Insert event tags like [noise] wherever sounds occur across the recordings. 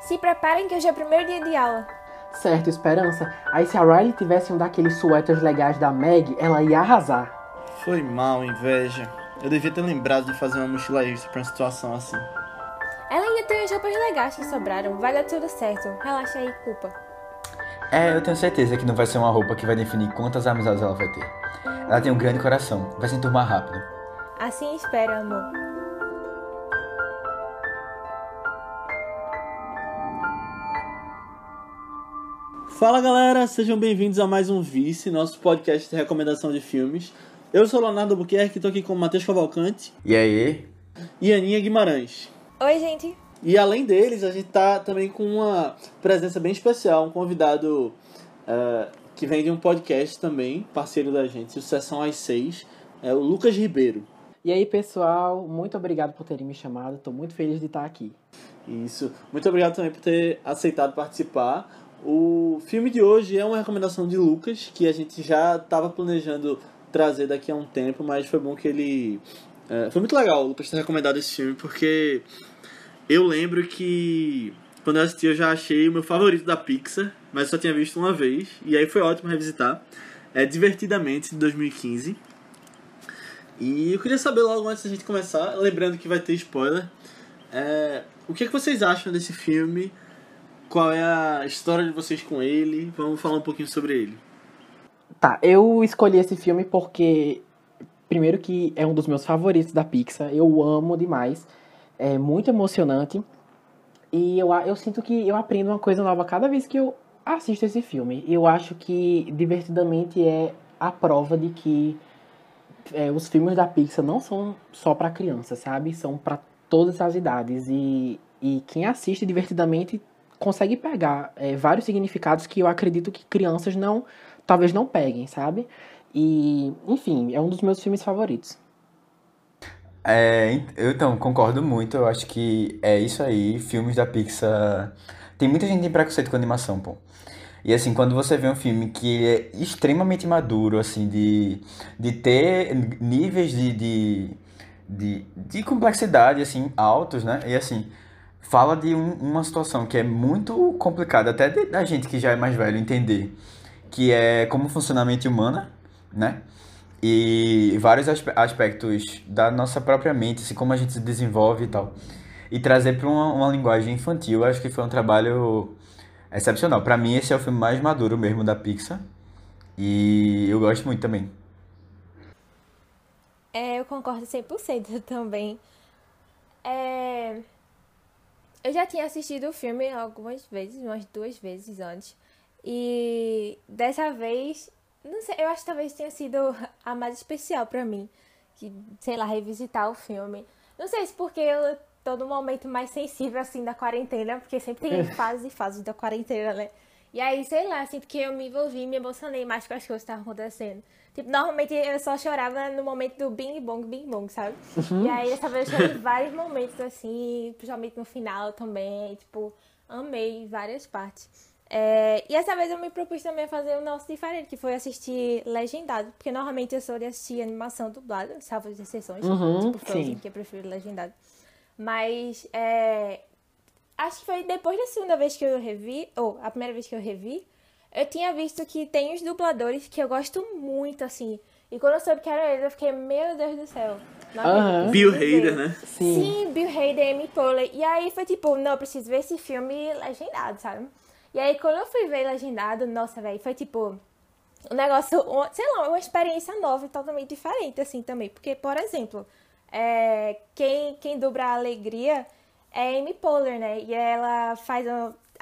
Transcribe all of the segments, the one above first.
Se preparem que hoje é o primeiro dia de aula. Certo, Esperança. Aí se a Riley tivesse um daqueles suéteres legais da Meg, ela ia arrasar. Foi mal, inveja. Eu devia ter lembrado de fazer uma mochila extra pra uma situação assim. Ela ainda tem as roupas legais que sobraram. Vai dar tudo certo. Relaxa aí, culpa. É, eu tenho certeza que não vai ser uma roupa que vai definir quantas amizades ela vai ter. Ela tem um grande coração, vai se enturmar rápido. Assim espera, amor. Fala galera, sejam bem-vindos a mais um Vice, nosso podcast de recomendação de filmes. Eu sou o Leonardo Albuquerque, estou aqui com o Matheus Cavalcante E aí? e Aninha Guimarães. Oi, gente. E além deles, a gente tá também com uma presença bem especial, um convidado eh, que vem de um podcast também, parceiro da gente, o Sessão às Seis, é o Lucas Ribeiro. E aí, pessoal, muito obrigado por terem me chamado. Tô muito feliz de estar aqui. Isso. Muito obrigado também por ter aceitado participar. O filme de hoje é uma recomendação de Lucas, que a gente já estava planejando trazer daqui a um tempo, mas foi bom que ele. é, foi muito legal o Lucas ter recomendado esse filme, porque eu lembro que quando eu assisti eu já achei o meu favorito da Pixar, mas só tinha visto uma vez, e aí foi ótimo revisitar. É Divertidamente, de 2015. E eu queria saber logo antes da gente começar, lembrando que vai ter spoiler, é, o que, é que vocês acham desse filme? Qual é a história de vocês com ele? Vamos falar um pouquinho sobre ele. Tá, eu escolhi esse filme porque, primeiro, que é um dos meus favoritos da Pixar. Eu amo demais. É muito emocionante. E eu, eu sinto que eu aprendo uma coisa nova cada vez que eu assisto esse filme. Eu acho que Divertidamente é a prova de que é, os filmes da Pixar não são só pra criança, sabe? São pra todas as idades. E, e quem assiste Divertidamente consegue pegar é, vários significados que eu acredito que crianças não talvez não peguem, sabe? E, enfim, é um dos meus filmes favoritos. É, eu então concordo muito, eu acho que é isso aí, filmes da Pixar. Tem muita gente que tem preconceito com animação, pô. E assim, quando você vê um filme que é extremamente maduro, assim, de, de ter níveis de, de, de, de complexidade, assim, altos, né? E assim, fala de um- uma situação que é muito complicada, até de- da gente que já é mais velho entender, que é como funciona a mente humana, né? E vários aspe- aspectos da nossa própria mente, assim, como a gente se desenvolve e tal. E trazer para uma, uma linguagem infantil, acho que foi um trabalho excepcional. Para mim, esse é o filme mais maduro mesmo da Pixar. E eu gosto muito também. É, eu concordo 100% [laughs] também. É, Eu já tinha assistido o filme algumas vezes, umas duas vezes antes. E dessa vez, não sei, eu acho que talvez tenha sido [laughs] a mais especial pra mim. Que, sei lá, revisitar o filme. Não sei se porque eu tô num momento mais sensível, assim, da quarentena, porque sempre tem [laughs] fases e fases da quarentena, né? E aí, sei lá, assim, porque eu me envolvi, me emocionei mais com as coisas que estavam acontecendo. Tipo, normalmente eu só chorava no momento do bing bong, bing bong, sabe? E aí, dessa vez eu chorei em vários momentos, assim, principalmente no final também. Tipo, amei várias partes. É, e essa vez eu me propus também a fazer um negócio diferente, que foi assistir legendado. Porque normalmente eu sou de assistir animação dublada, salvo as exceções. Uhum, tipo, Frozen, que eu prefiro legendado. Mas, é, acho que foi depois da segunda vez que eu revi, ou a primeira vez que eu revi, eu tinha visto que tem os dubladores que eu gosto muito, assim. E quando eu soube que eram eles, eu fiquei, meu Deus do céu. Aham. acredito, Bill Hader, né? Sim. Sim, Bill Hader, Amy Poehler. E aí foi tipo, não, eu preciso ver esse filme legendado, sabe? E aí quando eu fui ver legendado, nossa, velho, foi tipo um negócio, um- sei lá, uma experiência nova e totalmente diferente, assim, também. Porque, por exemplo, é, quem, quem dubla a alegria é Amy Poehler, né? E ela faz,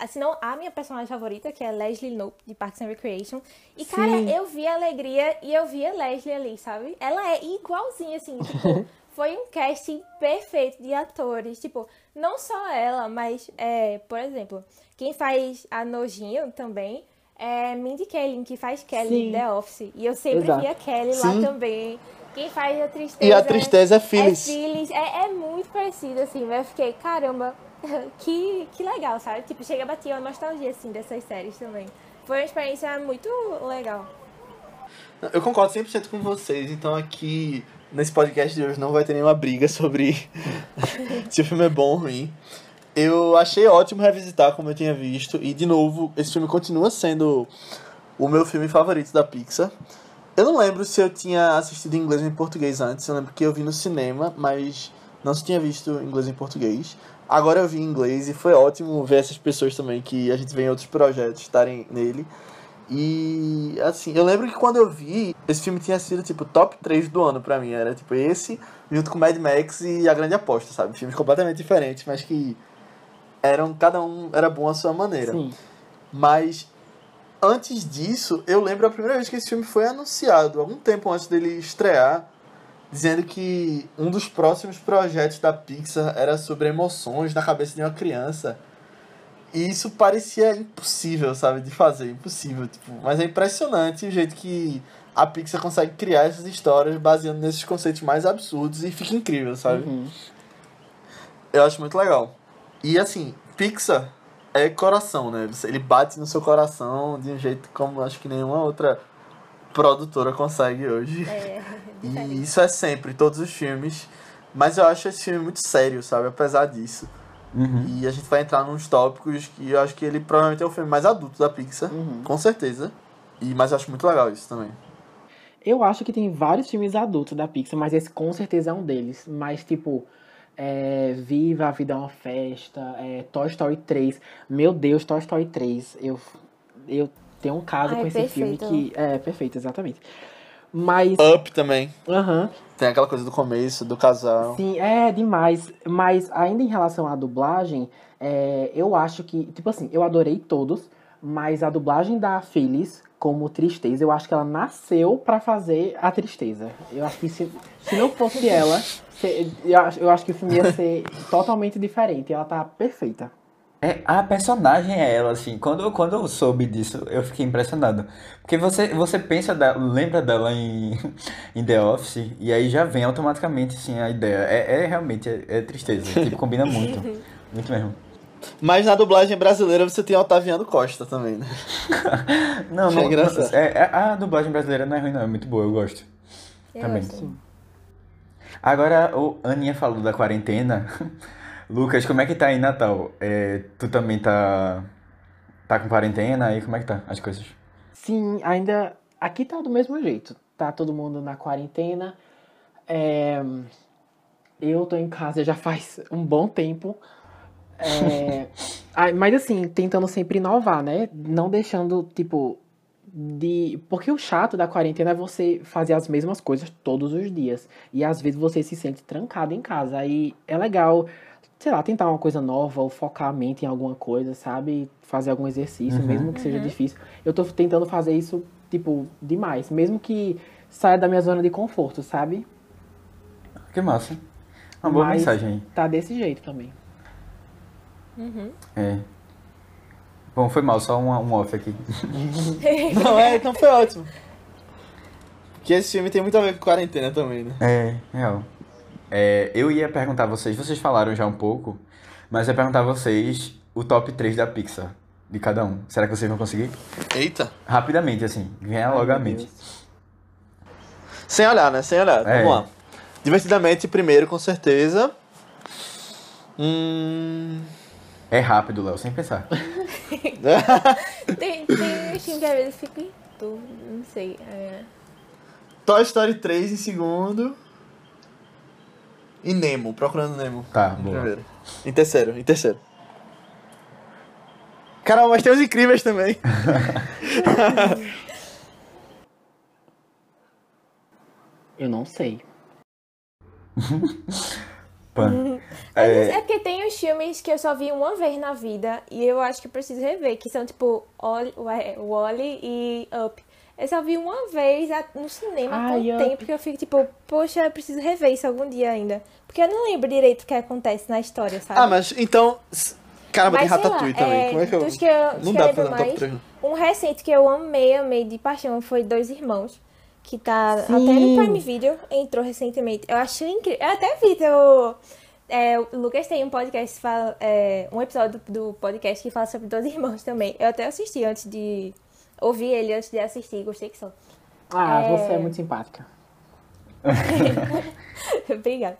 um, assim, não, a minha personagem favorita, que é Leslie Knope, de Parks and Recreation. E, cara, Sim. eu vi a alegria e eu vi a Leslie ali, sabe? Ela é igualzinha, assim, [laughs] tipo, foi um casting perfeito de atores. Tipo, não só ela, mas, é, por exemplo, quem faz a Nojinho também é Mindy Kaling, que faz Kelly Sim. em The Office. E eu sempre Exato. vi a Kelly Sim. lá também. Quem faz a tristeza. E a tristeza é Phyllis. É Phyllis. É, é muito parecido, assim. mas Eu fiquei, caramba, [laughs] que, que legal, sabe? Tipo, chega a bater uma nostalgia, assim, dessas séries também. Foi uma experiência muito legal. Eu concordo 100% com vocês, então aqui nesse podcast de hoje não vai ter nenhuma briga sobre [laughs] se o filme é bom ou ruim. Eu achei ótimo revisitar como eu tinha visto. E, de novo, esse filme continua sendo o meu filme favorito da Pixar. Eu não lembro se eu tinha assistido em inglês ou em português antes. Eu lembro que eu vi no cinema, mas não se tinha visto em inglês ou em português. Agora eu vi em inglês e foi ótimo ver essas pessoas também que a gente vê em outros projetos estarem nele. E assim, eu lembro que quando eu vi, esse filme tinha sido tipo top 3 do ano pra mim. Era tipo esse, junto com Mad Max e A Grande Aposta, sabe? Filmes completamente diferentes, mas que eram. Cada um era bom à sua maneira. Sim. Mas antes disso, eu lembro a primeira vez que esse filme foi anunciado, algum tempo antes dele estrear, dizendo que um dos próximos projetos da Pixar era sobre emoções na cabeça de uma criança. E isso parecia impossível, sabe, de fazer, impossível, tipo, mas é impressionante o jeito que a Pixar consegue criar essas histórias baseando nesses conceitos mais absurdos e fica incrível, sabe? Uhum. Eu acho muito legal. E assim, Pixar é coração, né? Ele bate no seu coração de um jeito como acho que nenhuma outra produtora consegue hoje. É, [laughs] E isso é sempre, todos os filmes. Mas eu acho esse filme muito sério, sabe? Apesar disso. Uhum. E a gente vai entrar nos tópicos que eu acho que ele provavelmente é o filme mais adulto da Pixar, Uhum. com certeza. E, mas eu acho muito legal isso também. Eu acho que tem vários filmes adultos da Pixar, mas esse com certeza é um deles. Mas, tipo, é, Viva a Vida é uma Festa, é, Toy Story 3. Meu Deus, Toy Story 3. Eu, eu tenho um caso Ai, com esse perfeito. filme que. É, perfeito, exatamente. Mas. Up também. Aham. Tem aquela coisa do começo, do casal. Sim, é demais. Mas ainda em relação à dublagem, é, eu acho que, tipo assim, eu adorei todos, mas a dublagem da Phyllis como tristeza, eu acho que ela nasceu pra fazer a tristeza. Eu acho que se, se não fosse ela, eu, acho, eu acho que o filme ia ser totalmente diferente. Ela tá perfeita. É, a personagem é ela, assim. Quando, quando eu soube disso, eu fiquei impressionado. Porque você, você pensa, dela, lembra dela em, [laughs] em The Office, e aí já vem automaticamente, assim, a ideia. É, é realmente, é, é tristeza. Tipo, combina muito. [laughs] Muito mesmo. Mas na dublagem brasileira você tem Otaviano Costa também, né? [laughs] Não, É não, engraçado. é, é- a dublagem brasileira não é ruim, não. É muito boa, eu gosto. Eu Também. gosto. Agora, o Aninha falou da quarentena. Lucas, como é que tá aí Natal? É, tu também tá, tá com quarentena? Aí como é que tá as coisas? Sim, ainda. Aqui tá do mesmo jeito. Tá todo mundo na quarentena. É, eu tô em casa já faz um bom tempo. É, [laughs] mas assim, tentando sempre inovar, né? Não deixando, tipo, de. Porque o chato da quarentena é você fazer as mesmas coisas todos os dias. E às vezes você se sente trancado em casa. Aí é legal, sei lá, tentar uma coisa nova ou focar a mente em alguma coisa, sabe? Fazer algum exercício, Uhum. mesmo que seja difícil. Eu tô tentando fazer isso, tipo, demais. Mesmo que saia da minha zona de conforto, sabe? Que massa. Uma boa Mas mensagem aí. Tá desse jeito também. Uhum. É. Bom, foi mal, só um, um off aqui. [laughs] Não, é, então foi ótimo. Porque esse filme tem muito a ver com quarentena também, né? É, real. É, eu ia perguntar a vocês, vocês falaram já um pouco, mas eu ia perguntar a vocês o top 3 da Pixar, de cada um. Será que vocês vão conseguir? Eita. Rapidamente, assim, venha logo à mente. Sem olhar, né? Sem olhar. É. Vamos lá. Divertidamente, primeiro, com certeza. Hum... É rápido, Léo, sem pensar. [laughs] Tem, tem filme que às vezes fica em dúvida, não sei. É... Toy Story 3 em segundo. E Nemo, Procurando Nemo. Tá, em boa. primeiro. Em terceiro, em terceiro. Caramba, mas tem os incríveis também. [laughs] Eu não sei. [laughs] É, é porque tem os filmes que eu só vi uma vez na vida e eu acho que eu preciso rever, que são tipo Wall- Wall-E e Up. Eu só vi uma vez no cinema há Ai, Up. tempo que eu fico tipo, poxa, eu preciso rever isso algum dia ainda. Porque eu não lembro direito o que acontece na história, sabe? ah, mas então. Caramba, tem Mas, sei Ratatouille lá, também. é, Como é que eu. dos que eu- dos Não que dá eu pra um top mais, 3. Um recente que eu amei, amei de paixão foi Dois Irmãos. Que tá até no Sim. Prime Video, entrou recentemente. Eu achei incrível. Eu até vi teu. É, o Lucas tem um podcast, fala, é, um episódio do, do podcast que fala sobre Dois Irmãos também. Eu até assisti antes de. Ouvi ele antes de assistir, gostei que só. Ah, É. você é muito simpática. [laughs] Obrigada.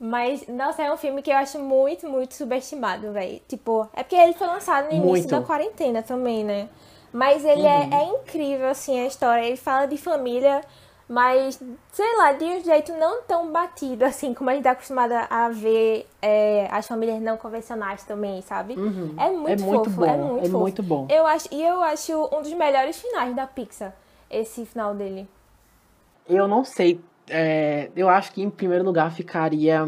Mas, nossa, é um filme que eu acho muito, muito subestimado, velho. Tipo, é porque ele foi lançado no início Muito. da quarentena também, né? Mas ele é, Uhum. é incrível, assim, a história. Ele fala de família, mas, sei lá, de um jeito não tão batido, assim, como a gente tá acostumada a ver é, as famílias não convencionais também, sabe? É muito é muito fofo, bom, é muito é fofo. muito bom. Eu acho, e eu acho um dos melhores finais da Pixar, esse final dele. Eu não sei. é, eu acho que em primeiro lugar ficaria.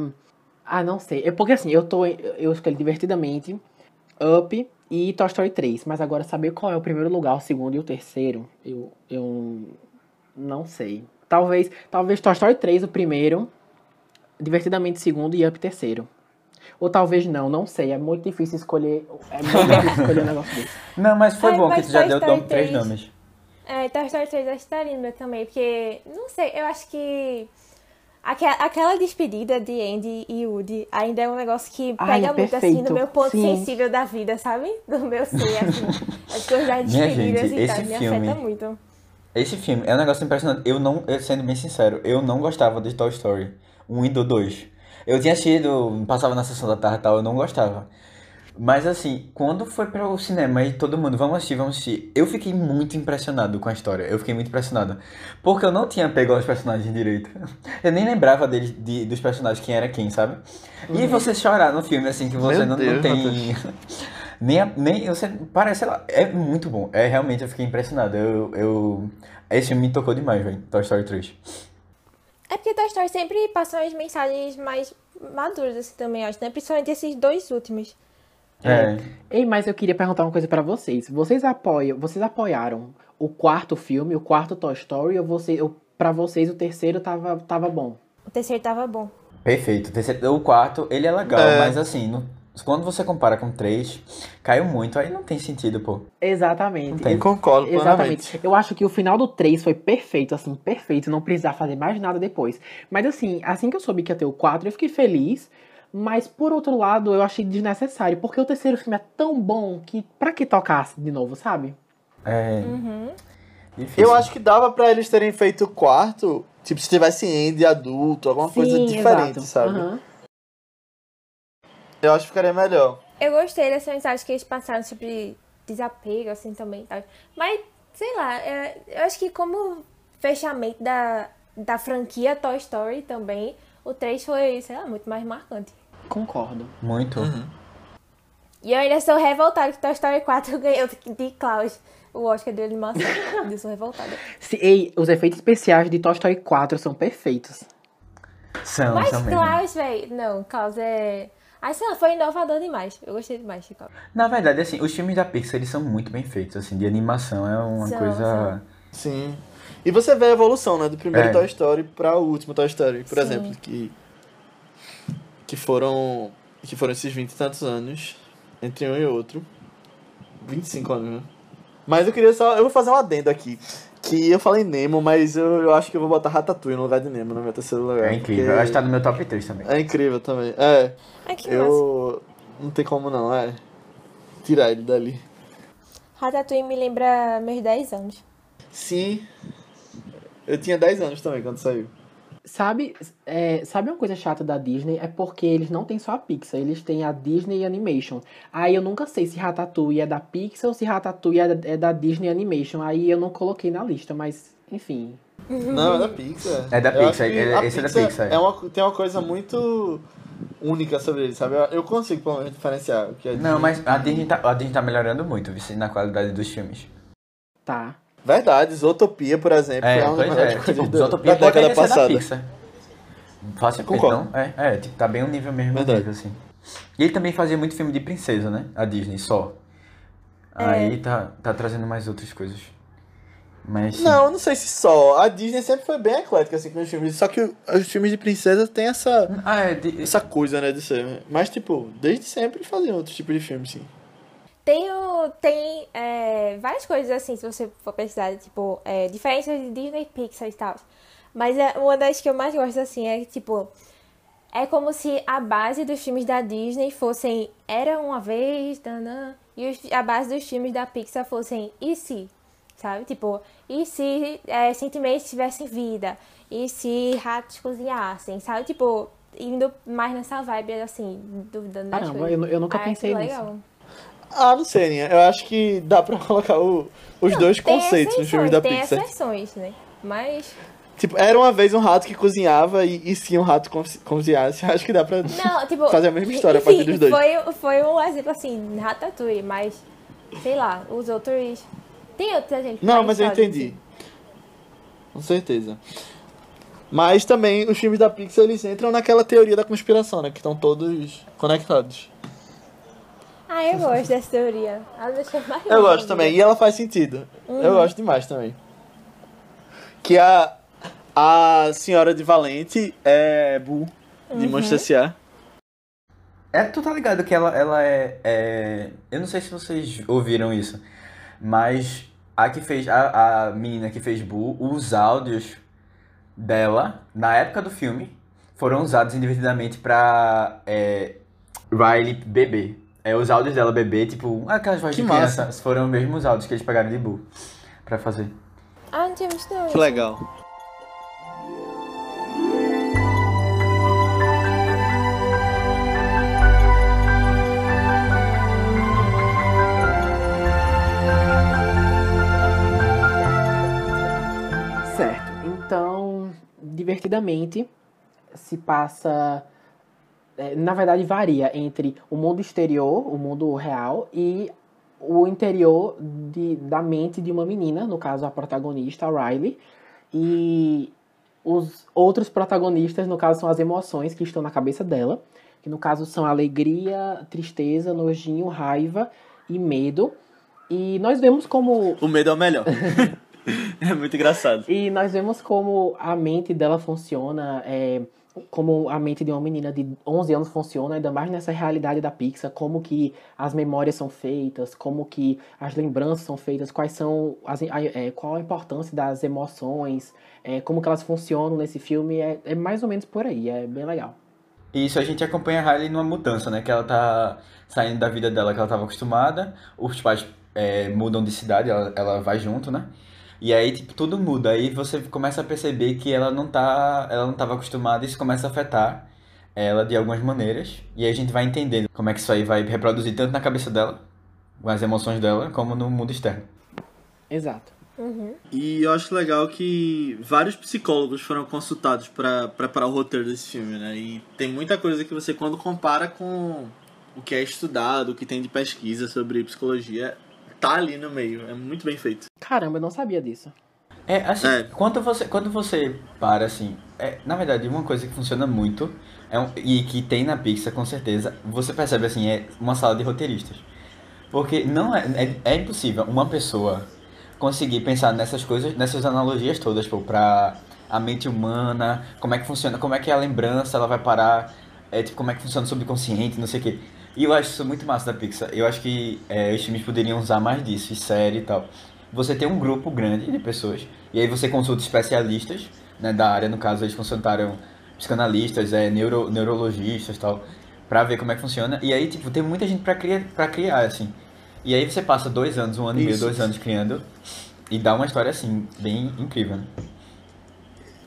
Ah, não sei. É porque assim, eu tô. Eu escolhi divertidamente Up e Toy Story 3. Mas agora saber qual é o primeiro lugar, o segundo e o terceiro, eu, eu não sei. Talvez. Talvez Toy Story 3 o primeiro. Divertidamente o segundo e Up terceiro. Ou talvez não, não sei. É muito difícil escolher. É muito [laughs] difícil escolher um negócio desse. Não, mas foi Ai, bom mas que tu já Toy deu Story dom- três 3. nomes. É, Toy Story 3 acho que estaria no meu também, porque, não sei, eu acho que aquela, aquela despedida de Andy e Woody ainda é um negócio que Ai, pega é muito, assim, no meu ponto Sim. sensível da vida, sabe? Do meu ser, assim. [laughs] As coisas das Minha despedidas gente, e tal, me filme- afeta muito. Esse filme é um negócio impressionante. Eu não, sendo bem sincero, eu não gostava de Toy Story 1 e do 2. Eu tinha assistido, passava na sessão da tarde e tal, eu não gostava. Mas assim, quando foi para o cinema e todo mundo, vamos assistir, vamos assistir, eu fiquei muito impressionado com a história. Eu fiquei muito impressionado. Porque eu não tinha pego os personagens direito. [laughs] Eu nem lembrava deles, de, dos personagens, quem era quem, sabe? E você chorar no filme, assim, que você não, não tem. [laughs] Nem, a- nem você parece, sei lá, é muito bom. É realmente eu fiquei impressionado. Eu, eu esse filme me tocou demais, velho. Toy Story 3. É porque Toy Story sempre passa umas mensagens mais maduras, assim, também, acho, né? Principalmente esses dois últimos. É. Ei, mas eu queria perguntar uma coisa pra vocês. Vocês apoiam, vocês apoiaram o quarto filme, o quarto Toy Story, ou você, ou para vocês o terceiro tava, tava bom? O terceiro tava bom. Perfeito. O terceiro- O quarto, ele é legal, É. mas assim, no- quando você compara com 3, caiu muito, aí não tem sentido, pô. Exatamente. Não tem. Eu concordo plenamente. Exatamente. Eu acho que o final do 3 foi perfeito, assim, perfeito. Não precisar fazer mais nada depois. Mas assim, assim que eu soube que ia ter o 4, eu fiquei feliz. Mas por outro lado, eu achei desnecessário. Porque o terceiro filme é tão bom que pra que tocasse de novo, sabe? É. Uhum. Difícil. Eu acho que dava pra eles terem feito o quarto, tipo, se tivesse Andy adulto, alguma coisa diferente, exato. sabe? Aham. Eu acho que ficaria melhor. Eu gostei dessa mensagem que eles passaram sobre desapego, assim, também, tá? Mas, sei lá, é, eu acho que como fechamento da, da franquia Toy Story também, o 3 foi, sei lá, muito mais marcante. Concordo. Muito. E eu ainda sou revoltada que Toy Story 4 [laughs] ganhou de Klaus o Oscar de animação. eu sou revoltada. Se, ei, os efeitos especiais de Toy Story 4 são perfeitos. São, Mas são. Klaus, velho, não, Klaus é... Ai, sei lá, foi inovador demais. Eu gostei demais de Klaus. Na verdade, assim, os filmes da Pixar, eles são muito bem feitos, assim, de animação é uma São, coisa... Sim. E você vê a evolução, né? Do primeiro É. Toy Story pra o último Toy Story, por Sim. exemplo, que. Que foram. Que foram esses 20 e tantos anos entre um e outro. 25 anos, né? Mas eu queria só. Eu vou fazer um adendo aqui. Que eu falei Nemo, mas eu, eu acho que eu vou botar Ratatouille no lugar de Nemo no meu terceiro lugar. É incrível. porque Acho que tá no meu top 3 também. É incrível também. É. Ai, que massa. Eu. Não tem como não, é. Tirar ele dali. Ratatouille me lembra meus 10 anos. Sim. Eu tinha 10 anos também quando saiu. Sabe, é, sabe uma coisa chata da Disney? É porque eles não têm só a Pixar, eles têm a Disney Animation. Aí eu nunca sei se Ratatouille é da Pixar ou se Ratatouille é da, é da Disney Animation. Aí eu não coloquei na lista, mas enfim. Não, é da Pixar. É da Eu Pixar, é- esse é da Pixar. É uma, tem uma coisa muito única sobre ele, sabe? Eu, consigo, pelo menos, diferenciar o que é Não, mas a Disney tá, a Disney tá melhorando muito, na qualidade dos filmes. Tá. Verdade, Zootopia, por exemplo, É, é uma pois é. Tipo, da, Zootopia da década passada. Concordo. não? É, é, tipo, tá bem um nível mesmo Verdade. nível, assim. E ele também fazia muito filme de princesa, né? A Disney, só. Aí tá, tá trazendo mais outras coisas. Mas. Não, eu não sei se só. A Disney sempre foi bem eclética, assim, com os filmes. Só que o- os filmes de princesa têm essa, Ah, é, de- essa coisa, né, de ser. Mas, tipo, desde sempre faziam outros tipos de filmes, sim. Tem, tem é, várias coisas assim, se você for pesquisar, tipo, é, diferenças de Disney, Pixar e tal. Mas é, uma das que eu mais gosto, assim, é que, tipo, é como se a base dos filmes da Disney fossem Era Uma Vez, tanã, e os- a base dos filmes da Pixar fossem E se? Sabe? Tipo, e se é, sentimentos tivessem vida? E se ratos cozinhassem? Sabe? Tipo, indo mais nessa vibe, assim, duvidando das Caramba, coisas. eu, eu nunca Aí pensei acho nisso. legal. Ah, não sei, Aninha. Eu acho que dá pra [laughs] colocar o- os dois Tem conceitos nos filmes da tem Pixar. exceções, né? Mas. Tipo, era uma vez um rato que cozinhava e, e se um rato co- cozinhasse, [laughs] acho que dá pra Não, [laughs] tipo. fazer a mesma história a partir enfim, dos dois. Foi, foi um exemplo assim, Ratatouille, mas. Sei lá, os outros. Tem outros exemplos. Não, mas eu entendi. assim. Com certeza. Mas também os filmes da Pixar eles entram naquela teoria da conspiração, né? Que estão todos conectados. Ah, eu gosto dessa teoria. Ela deixa mais Eu gosto também, e ela faz sentido. Uhum. Eu gosto demais também. Que a, a senhora de Valente é Bu, de Uhum. Monstro S.A. É, tu tá ligado que ela, ela é, é- Eu não sei se vocês ouviram isso, mas a que fez. A, a menina que fez Boo, os áudios dela, na época do filme, foram usados indevidamente pra é, Riley bebê. É, os áudios dela bebê, tipo, aquelas vozes Que de massa. criança, foram os mesmos áudios que eles pegaram de Boo pra fazer. Ah, não tinha visto não. Que legal. Certo. Então, divertidamente, se passa. É, na verdade, varia entre o mundo exterior, o mundo real, e o interior de, da mente de uma menina, no caso a protagonista, a Riley. E os outros protagonistas, no caso, são as emoções que estão na cabeça dela, que no caso são alegria, tristeza, nojinho, raiva e medo. E nós vemos como O medo é o melhor. [laughs] é muito engraçado. e nós vemos como a mente dela funciona, é, como a mente de uma menina de 11 anos funciona, ainda mais nessa realidade da Pixar, como que as memórias são feitas, como que as lembranças são feitas, quais são as, é, qual a importância das emoções, é, como que elas funcionam nesse filme, é, é mais ou menos por aí, é bem legal. Isso a gente acompanha a Riley numa mudança, né? Que ela tá saindo da vida dela que ela tava acostumada, os pais é, mudam de cidade, ela, ela vai junto, né? E aí, tipo, tudo muda. Aí você começa a perceber que ela não tá, ela não tava acostumada e isso começa a afetar ela de algumas maneiras. E aí a gente vai entendendo como é que isso aí vai reproduzir tanto na cabeça dela, com as emoções dela, como no mundo externo. Exato. Uhum. E eu acho legal que vários psicólogos foram consultados para preparar o roteiro desse filme, né? E tem muita coisa que você, quando compara com o que é estudado, o que tem de pesquisa sobre psicologia, tá ali no meio. É muito bem feito. Caramba, eu não sabia disso. É, assim, É. Quando, você, quando você para, assim, é, na verdade, uma coisa que funciona muito, é um- e que tem na Pixar, com certeza, você percebe, assim, é uma sala de roteiristas. Porque não é, é, é impossível uma pessoa conseguir pensar nessas coisas, nessas analogias todas, pô, pra a mente humana, como é que funciona, como é que a lembrança, ela vai parar, é, tipo, como é que funciona o subconsciente, não sei o quê. E eu acho isso muito massa da Pixar. Eu acho que é, os filmes poderiam usar mais disso, e série e tal. Você tem um grupo grande de pessoas, e aí você consulta especialistas, né, da área, no caso, eles consultaram psicanalistas, é, neuro, neurologistas e tal, pra ver como é que funciona. E aí, tipo, tem muita gente pra criar, pra criar assim. E aí você passa dois anos, um ano e meio, Isso. dois anos criando, e dá uma história, assim, bem incrível, né?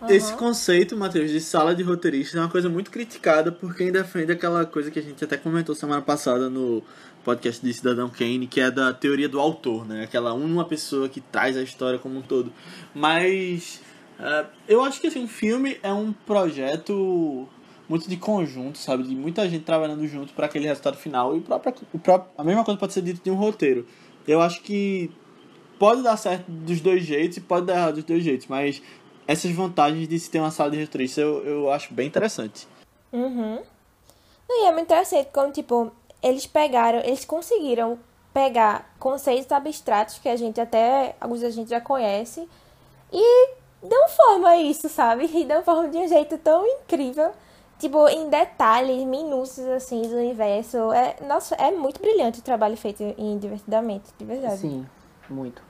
Esse conceito, Matheus, de sala de roteiristas é uma coisa muito criticada por quem defende aquela coisa que a gente até comentou semana passada no podcast de Cidadão Kane, que é da teoria do autor, né? Aquela uma pessoa que traz a história como um todo. Mas eh, eu acho que assim, um filme é um projeto muito de conjunto, sabe? De muita gente trabalhando junto para aquele resultado final. E o próprio, o próprio, a mesma coisa pode ser dito de um roteiro. Eu acho que pode dar certo dos dois jeitos e pode dar errado dos dois jeitos, mas essas vantagens de se ter uma sala de roteirista eu, eu acho bem interessante. Uhum. Não, E é muito interessante como, tipo, eles pegaram, eles conseguiram pegar conceitos abstratos que a gente até, alguns a gente já conhece, e dão forma a isso, sabe? E dão forma de um jeito tão incrível. Tipo, em detalhes, minúcios, assim, do universo. É, nossa, é muito brilhante o trabalho feito em Divertidamente, de verdade. Sim, muito.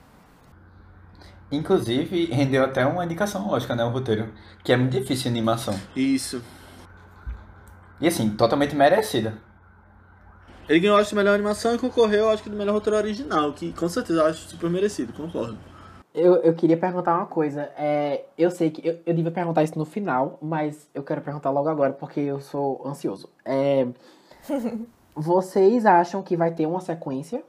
Inclusive, rendeu até uma indicação lógica, né, o roteiro, que é muito difícil em animação. Isso. E assim, totalmente merecida. Ele ganhou, acho, de melhor animação e concorreu, acho que, do melhor roteiro original, que com certeza eu acho super merecido, concordo. Eu, eu queria perguntar uma coisa. É, eu sei que eu, eu devia perguntar isso no final, mas eu quero perguntar logo agora porque eu sou ansioso. É, [laughs] vocês acham que vai ter uma sequência?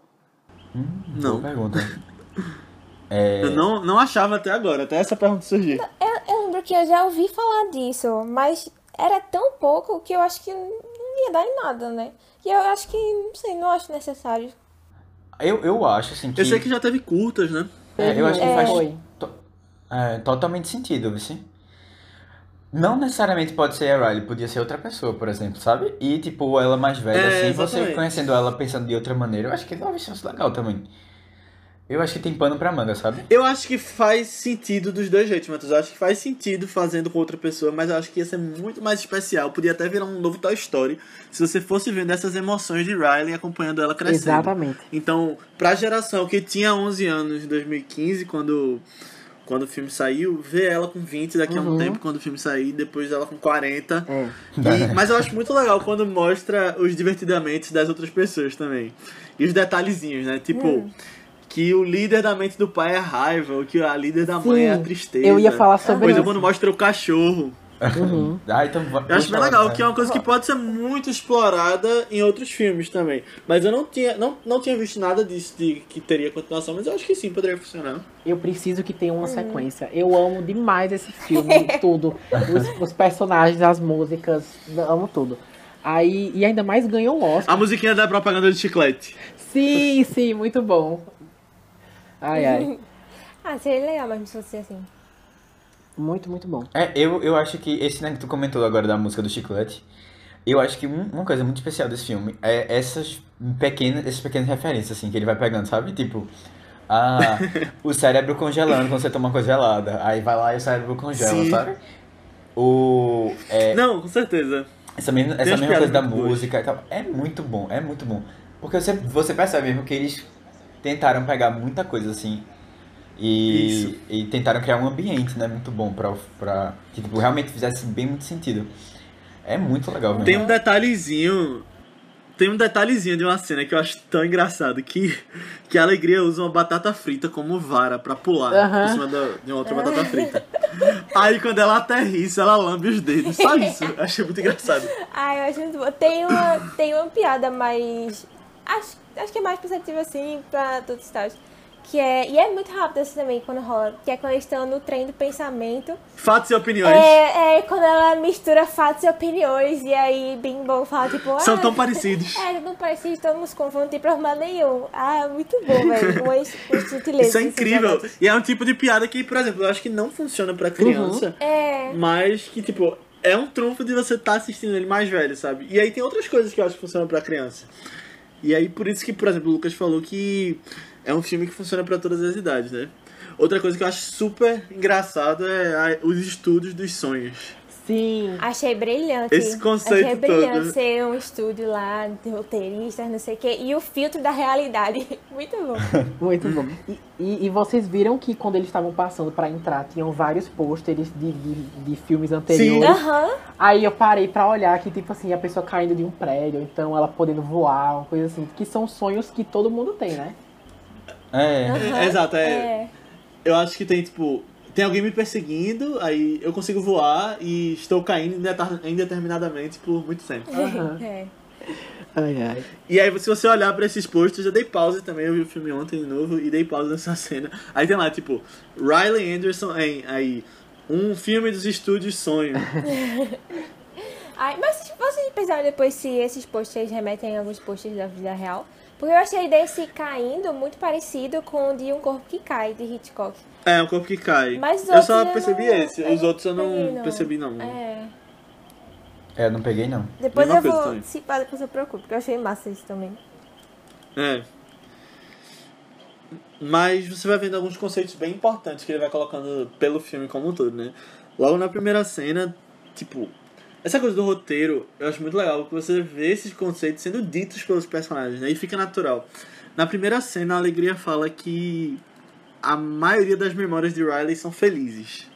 Não. Boa pergunta. [laughs] É, Eu não, não achava até agora, até essa pergunta surgir. Eu, eu lembro que eu já ouvi falar disso, mas era tão pouco que eu acho que não ia dar em nada, né? E eu acho que, não sei, não acho necessário. eu, eu acho, assim, que... Eu sei que já teve curtas, né? É, eu acho que É. faz Foi. to- é, totalmente sentido, vice. Não necessariamente pode ser a Riley, podia ser outra pessoa, por exemplo, sabe? E, tipo, ela mais velha, É, assim, você exatamente. conhecendo ela pensando de outra maneira, eu acho que talvez fosse legal também. Eu acho que tem pano pra manga, sabe? Eu acho que faz sentido dos dois jeitos, Matheus. Eu acho que faz sentido fazendo com outra pessoa, mas eu acho que ia ser muito mais especial. Podia até virar um novo Toy Story se você fosse vendo essas emoções de Riley acompanhando ela crescendo. Exatamente. Então, pra geração que tinha 11 anos em 2015, quando, quando o filme saiu, ver ela com 20 daqui a um Uhum. tempo, quando o filme sair, depois ela com 40. É. E- mas eu acho muito legal quando mostra os divertidamente das outras pessoas também. E os detalhezinhos, né? Tipo, que o líder da mente do pai é a raiva, ou que a líder da mãe é a tristeza. eu ia falar sobre Coisa isso. quando mostra o cachorro. Uhum. Ah, então Eu acho bem legal, que é uma coisa que pode ser muito explorada em outros filmes também. Mas eu não tinha, não, não tinha visto nada disso de que teria continuação, mas eu acho que sim, poderia funcionar. Eu preciso que tenha uma sequência. Eu amo demais esse filme, [laughs] tudo. Os, os personagens, as músicas, amo tudo. Aí, e ainda mais ganhou o Oscar. A musiquinha da propaganda de chiclete. Sim, sim, muito bom. Ai, ai. [laughs] Ah, seria legal mesmo se fosse assim. Muito, muito bom. É, eu, eu acho que esse né, que tu comentou agora da música do Chiclete, eu acho que um- uma coisa muito especial desse filme é essas pequenas, essas pequenas referências, assim, que ele vai pegando, sabe? Tipo, ah, [laughs] o cérebro congelando quando você toma uma coisa gelada. Aí vai lá e o cérebro congela, Sim. sabe? O. é, Não, com certeza. essa mesma, Tem essa mesma coisa da boas. música e tal. É muito bom, é muito bom. Porque você, você percebe mesmo que eles tentaram pegar muita coisa assim. E, e tentaram criar um ambiente, né? Muito bom pra, pra que tipo, realmente fizesse bem muito sentido. É muito legal mesmo. Tem um detalhezinho. Tem um detalhezinho de uma cena que eu acho tão engraçado que, que a alegria usa uma batata frita como vara pra pular Aham. por cima da- de uma outra batata frita. Aí quando ela aterrissa, ela lambe os dedos. Só isso. Achei muito engraçado. Ah, eu acho muito bom. Tem uma, tem uma piada mais. Acho, acho que é mais perceptível assim pra todos os estados. Que é. E é muito rápido assim também quando rola. Que é quando eles estão no trem do pensamento. Fatos e opiniões. É, é quando ela mistura fatos e opiniões. E aí Bimbo fala, tipo. São ah, tão parecidos. [laughs] É, não parecido, todo mundo se confunde, não tem problema nenhum. Ah, muito bom, velho. [laughs] Umas, sutilezas. Isso é assim, incrível. E é um tipo de piada que, por exemplo, eu acho que não funciona pra criança. É. Mas que, tipo, é um trunfo de você estar assistindo ele mais velho, sabe? E aí tem outras coisas que eu acho que funcionam pra criança. E aí, por isso que, por exemplo, o Lucas falou que é um filme que funciona pra todas as idades, né? Outra coisa que eu acho super engraçado é os estudos dos sonhos. Sim. Achei brilhante. Esse conceito Achei brilhante todo. ser um estúdio lá de roteiristas, não sei o quê. E o filtro da realidade. [laughs] Muito bom. [laughs] Muito bom. E, e, e vocês viram que quando eles estavam passando pra entrar, tinham vários pôsteres de, de, de filmes anteriores. Aham. Aí eu parei pra olhar que, tipo assim, a pessoa caindo de um prédio, então ela podendo voar, uma coisa assim. Que são sonhos que todo mundo tem, né? É. aham. exato, é. É. Eu acho que tem, tipo, tem alguém me perseguindo, aí eu consigo voar e estou caindo indeterminadamente por muito tempo. Aham. É. Ai, ai. E aí, se você olhar pra esses posters, eu dei pause também, eu vi o filme ontem de novo e dei pause nessa [laughs] cena. Aí tem lá, tipo, Riley Anderson, aí, aí um filme dos estúdios Sonho. [laughs] Ai, mas vocês- vocês pensaram depois se esses posters remetem a alguns posters da vida real? Porque eu achei desse caindo muito parecido com o de Um Corpo que Cai, de Hitchcock. É, o corpo que cai. Mas os eu só eu percebi não- esse, eu os não outros eu não peguei, não. percebi não. É. É, eu não peguei não. Depois Mesma eu vou. também. Se pá, depois eu procuro, porque eu achei massa isso também. É. Mas você vai vendo alguns conceitos bem importantes que ele vai colocando pelo filme como um todo, né? Logo na primeira cena, tipo, essa coisa do roteiro, eu acho muito legal que você vê esses conceitos sendo ditos pelos personagens, né? E fica natural. Na primeira cena, a Alegria fala que a maioria das memórias de Riley são felizes.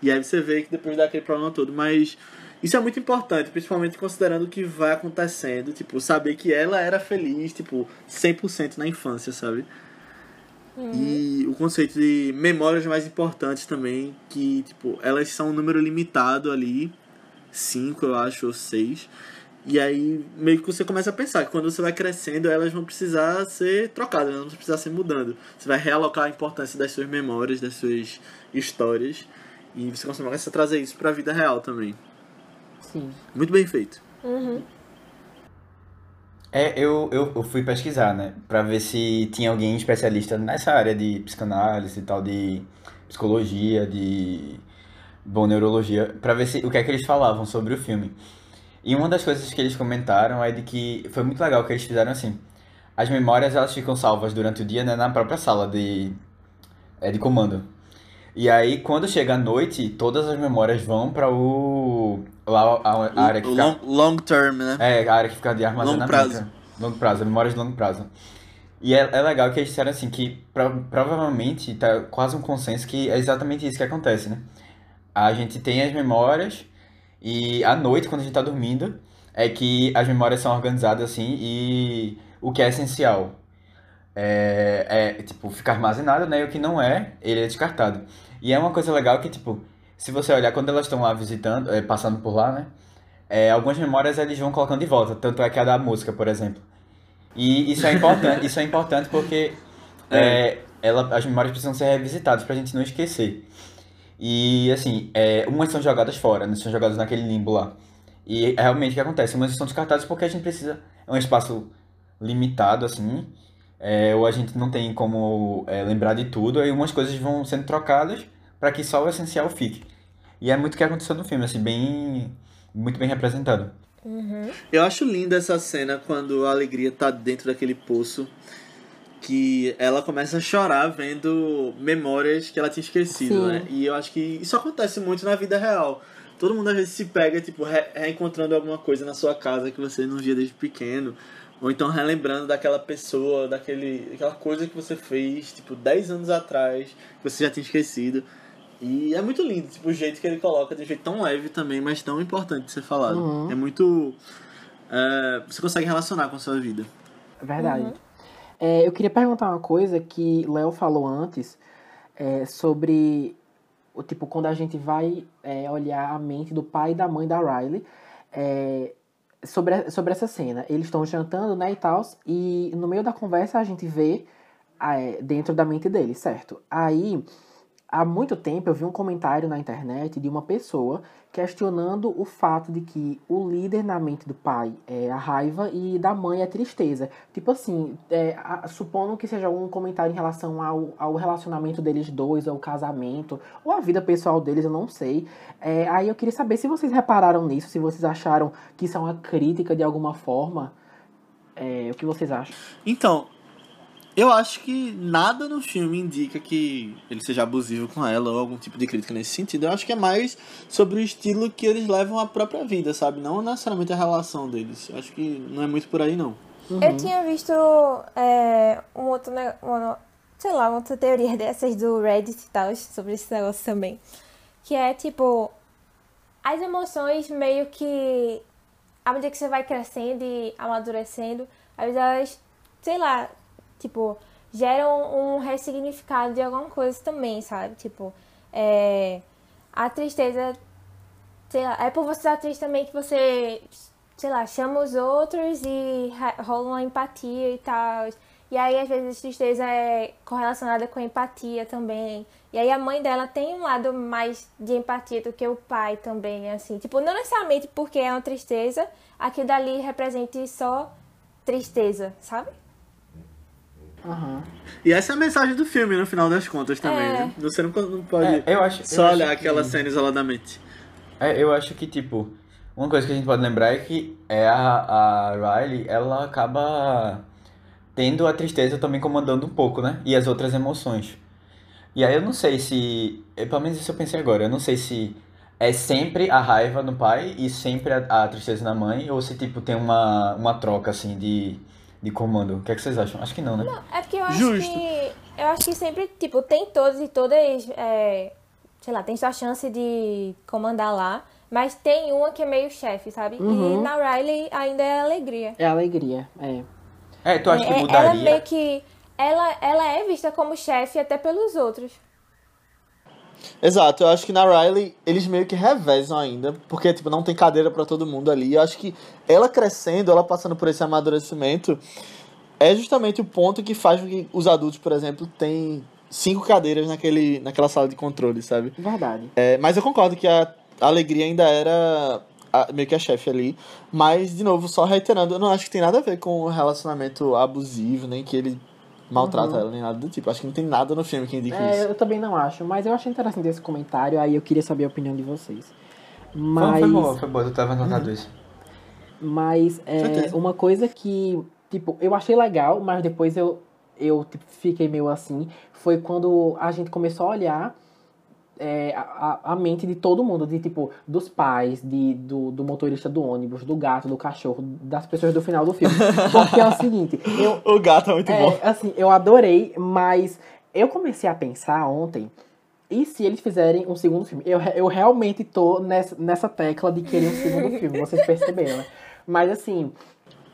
E aí você vê que depois dá aquele problema todo, mas isso é muito importante, principalmente considerando o que vai acontecendo, tipo, saber que ela era feliz, tipo, 100% na infância, sabe? E o conceito de memórias mais importantes também, que, tipo, elas são um número limitado ali, cinco, eu acho, ou seis. E aí, meio que você começa a pensar que quando você vai crescendo, elas vão precisar ser trocadas, elas vão precisar ser mudando. Você vai realocar a importância das suas memórias, das suas histórias. E você começa a trazer isso pra vida real também. Sim. Muito bem feito. É, eu, eu, eu fui pesquisar, né? Pra ver se tinha alguém especialista nessa área de psicanálise e tal, de psicologia, de bom, neurologia, pra ver se, o que é que eles falavam sobre o filme. E uma das coisas que eles comentaram é de que foi muito legal que eles fizeram assim. As memórias elas ficam salvas durante o dia, né, na própria sala de, é, de comando. E aí, quando chega a noite, todas as memórias vão pra o. Lá, a, a área que fica. long, long term, né? É, a área que fica de armazenamento. Longo prazo. Longo prazo, memórias de longo prazo. E é, é legal que eles disseram assim, que pro- provavelmente tá quase um consenso que é exatamente isso que acontece, né? A gente tem as memórias e à noite, quando a gente tá dormindo, é que as memórias são organizadas assim e o que é essencial é, é, tipo, fica armazenado, né? E o que não é, ele é descartado. E é uma coisa legal que, tipo, se você olhar quando elas estão lá visitando, é, passando por lá, né? É, algumas memórias eles vão colocando de volta, tanto é que a da música, por exemplo. E isso é importante, [laughs] isso é importante porque é, ela, as memórias precisam ser revisitadas pra gente não esquecer. E assim, é, umas são jogadas fora, né? São jogadas naquele limbo lá. E é realmente o que acontece, umas são descartadas porque a gente precisa. É um espaço limitado, assim. é, ou a gente não tem como é, lembrar de tudo, aí umas coisas vão sendo trocadas para que só o essencial fique. E é muito o que aconteceu no filme, assim, bem. Muito bem representado. Eu acho linda essa cena quando a alegria tá dentro daquele poço. Que ela começa a chorar vendo memórias que ela tinha esquecido, Sim. né? E eu acho que isso acontece muito na vida real. Todo mundo às vezes se pega, tipo, re- reencontrando alguma coisa na sua casa que você não via desde pequeno. Ou então relembrando daquela pessoa, daquele, daquela coisa que você fez, tipo, 10 anos atrás, que você já tinha esquecido. E é muito lindo, tipo, o jeito que ele coloca, de um jeito tão leve também, mas tão importante de ser falado. Uhum. É muito. é, você consegue relacionar com a sua vida. Verdade. É, eu queria perguntar uma coisa que Léo falou antes é, sobre o tipo quando a gente vai é, olhar a mente do pai e da mãe da Riley é, sobre, sobre essa cena. Eles estão jantando, né, e tal, e no meio da conversa a gente vê é, dentro da mente deles, certo? Aí, há muito tempo eu vi um comentário na internet de uma pessoa questionando o fato de que o líder na mente do pai é a raiva e da mãe é a tristeza. Tipo assim, é, a- supondo que seja um comentário em relação ao, ao relacionamento deles dois, ao casamento, ou a vida pessoal deles, eu não sei. É, aí eu queria saber se vocês repararam nisso, se vocês acharam que isso é uma crítica de alguma forma. É, o que vocês acham? Então, eu acho que nada no filme indica que ele seja abusivo com ela ou algum tipo de crítica nesse sentido. Eu acho que é mais sobre o estilo que eles levam à própria vida, sabe? Não necessariamente a relação deles. Eu acho que não é muito por aí, não. Eu tinha visto é, um outro, uma, sei lá, uma outra teoria [laughs] dessas do Reddit e tal, sobre esse negócio também. Que é tipo, as emoções meio que, à medida que você vai crescendo e amadurecendo, às vezes elas, sei lá, tipo, geram um ressignificado de alguma coisa também, sabe? Tipo, é, a tristeza sei lá, é por você estar triste também que você, sei lá, chama os outros e rola uma empatia e tal. E aí, às vezes, a tristeza é correlacionada com empatia também. E aí, a mãe dela tem um lado mais de empatia do que o pai também, assim. Tipo, não necessariamente porque é uma tristeza, aquilo dali represente só tristeza, sabe? Aham. E essa é a mensagem do filme, no final das contas, também, É. né? Você não, não pode É, eu acho- eu só acho olhar que- aquela cena isoladamente. É, eu acho que, tipo, uma coisa que a gente pode lembrar é que é a, a Riley, ela acaba tendo a tristeza também comandando um pouco, né? E as outras emoções. E aí eu não sei se, pelo menos isso eu pensei agora, eu não sei se é sempre a raiva no pai e sempre a, a tristeza na mãe, ou se, tipo, tem uma, uma troca, assim, de, de comando. O que é que vocês acham? Acho que não, né? É porque eu acho Justo. que. Eu acho que sempre, tipo, tem todos e todas. é, sei lá, tem sua chance de comandar lá. Mas tem uma que é meio chefe, sabe? E Uhum. na Riley ainda é alegria. É alegria, é. É, tu acha que É, Ela mudaria? meio que. ela, ela é vista como chefe até pelos outros. Exato, eu acho que na Riley eles meio que revezam ainda, porque tipo, não tem cadeira para todo mundo ali. Eu acho que ela crescendo, ela passando por esse amadurecimento, é justamente o ponto que faz com que os adultos, por exemplo, tenham cinco cadeiras naquele, naquela sala de controle, sabe? Verdade. É, mas eu concordo que a, alegria ainda era a, meio que a chefe ali. Mas, de novo, só reiterando, eu não acho que tem nada a ver com o relacionamento abusivo, nem que ele maltrata Uhum. ela, nem nada do tipo. Acho que não tem nada no filme que indique É, isso. eu também não acho, mas eu achei interessante esse comentário, aí eu queria saber a opinião de vocês. Foi, Mas, foi boa, foi boa, eu tava notado isso. mas é, uma coisa que, tipo, eu achei legal, mas depois eu, eu tipo, fiquei meio assim, foi quando a gente começou a olhar é, a, a- mente de todo mundo, de tipo, dos pais, de, do, do motorista do ônibus, do gato, do cachorro, das pessoas do final do filme. [laughs] Porque é o seguinte, eu, O gato é muito bom. É, assim, eu adorei, mas eu comecei a pensar ontem, e se eles fizerem um segundo filme? Eu, eu realmente tô nessa, nessa tecla de querer um segundo [laughs] filme, vocês perceberam, né? Mas assim,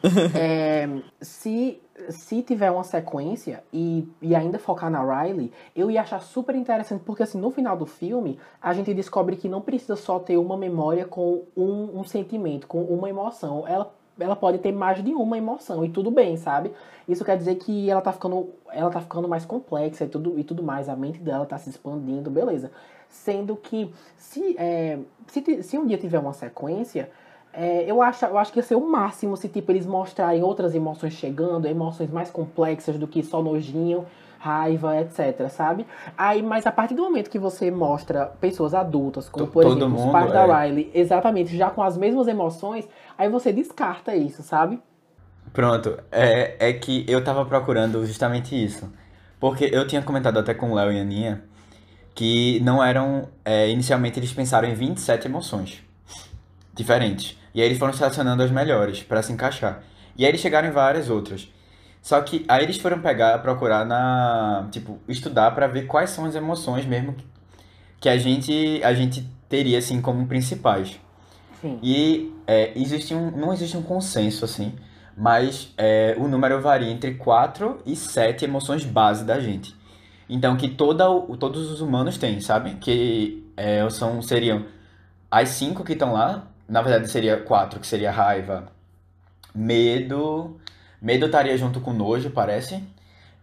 [laughs] é, se, se tiver uma sequência e, e ainda focar na Riley, eu ia achar super interessante, porque assim, no final do filme, a gente descobre que não precisa só ter uma memória com um, um sentimento, com uma emoção. Ela, ela pode ter mais de uma emoção, e tudo bem, sabe? Isso quer dizer que ela tá ficando, ela tá ficando mais complexa e tudo, e tudo mais, a mente dela tá se expandindo, beleza. Sendo que se, é, se, se um dia tiver uma sequência, é, eu, acho, eu acho que ia ser o máximo se tipo, eles mostrarem outras emoções chegando, emoções mais complexas do que só nojinho, raiva, etc, sabe? Aí, mas a partir do momento que você mostra pessoas adultas, como por exemplo os pais da é. Riley, exatamente, já com as mesmas emoções, aí você descarta isso, sabe? Pronto, é, é que eu tava procurando justamente isso. Porque eu tinha comentado até com o Léo e a Aninha que não eram. é, inicialmente eles pensaram em 27 emoções diferentes. E aí eles foram selecionando as melhores pra se encaixar. E aí eles chegaram em várias outras. Só que aí eles foram pegar, procurar na. Tipo, estudar pra ver quais são as emoções mesmo que, que a gente, a gente teria assim como principais. Sim. E é, existe um, não existe um consenso, assim, mas é, o número varia entre 4 e 7 emoções base da gente. Então, que toda, o- todos os humanos têm, sabe? Que é, são, seriam as 5 que estão lá, na verdade seria 4, que seria raiva, medo, medo estaria junto com nojo, parece,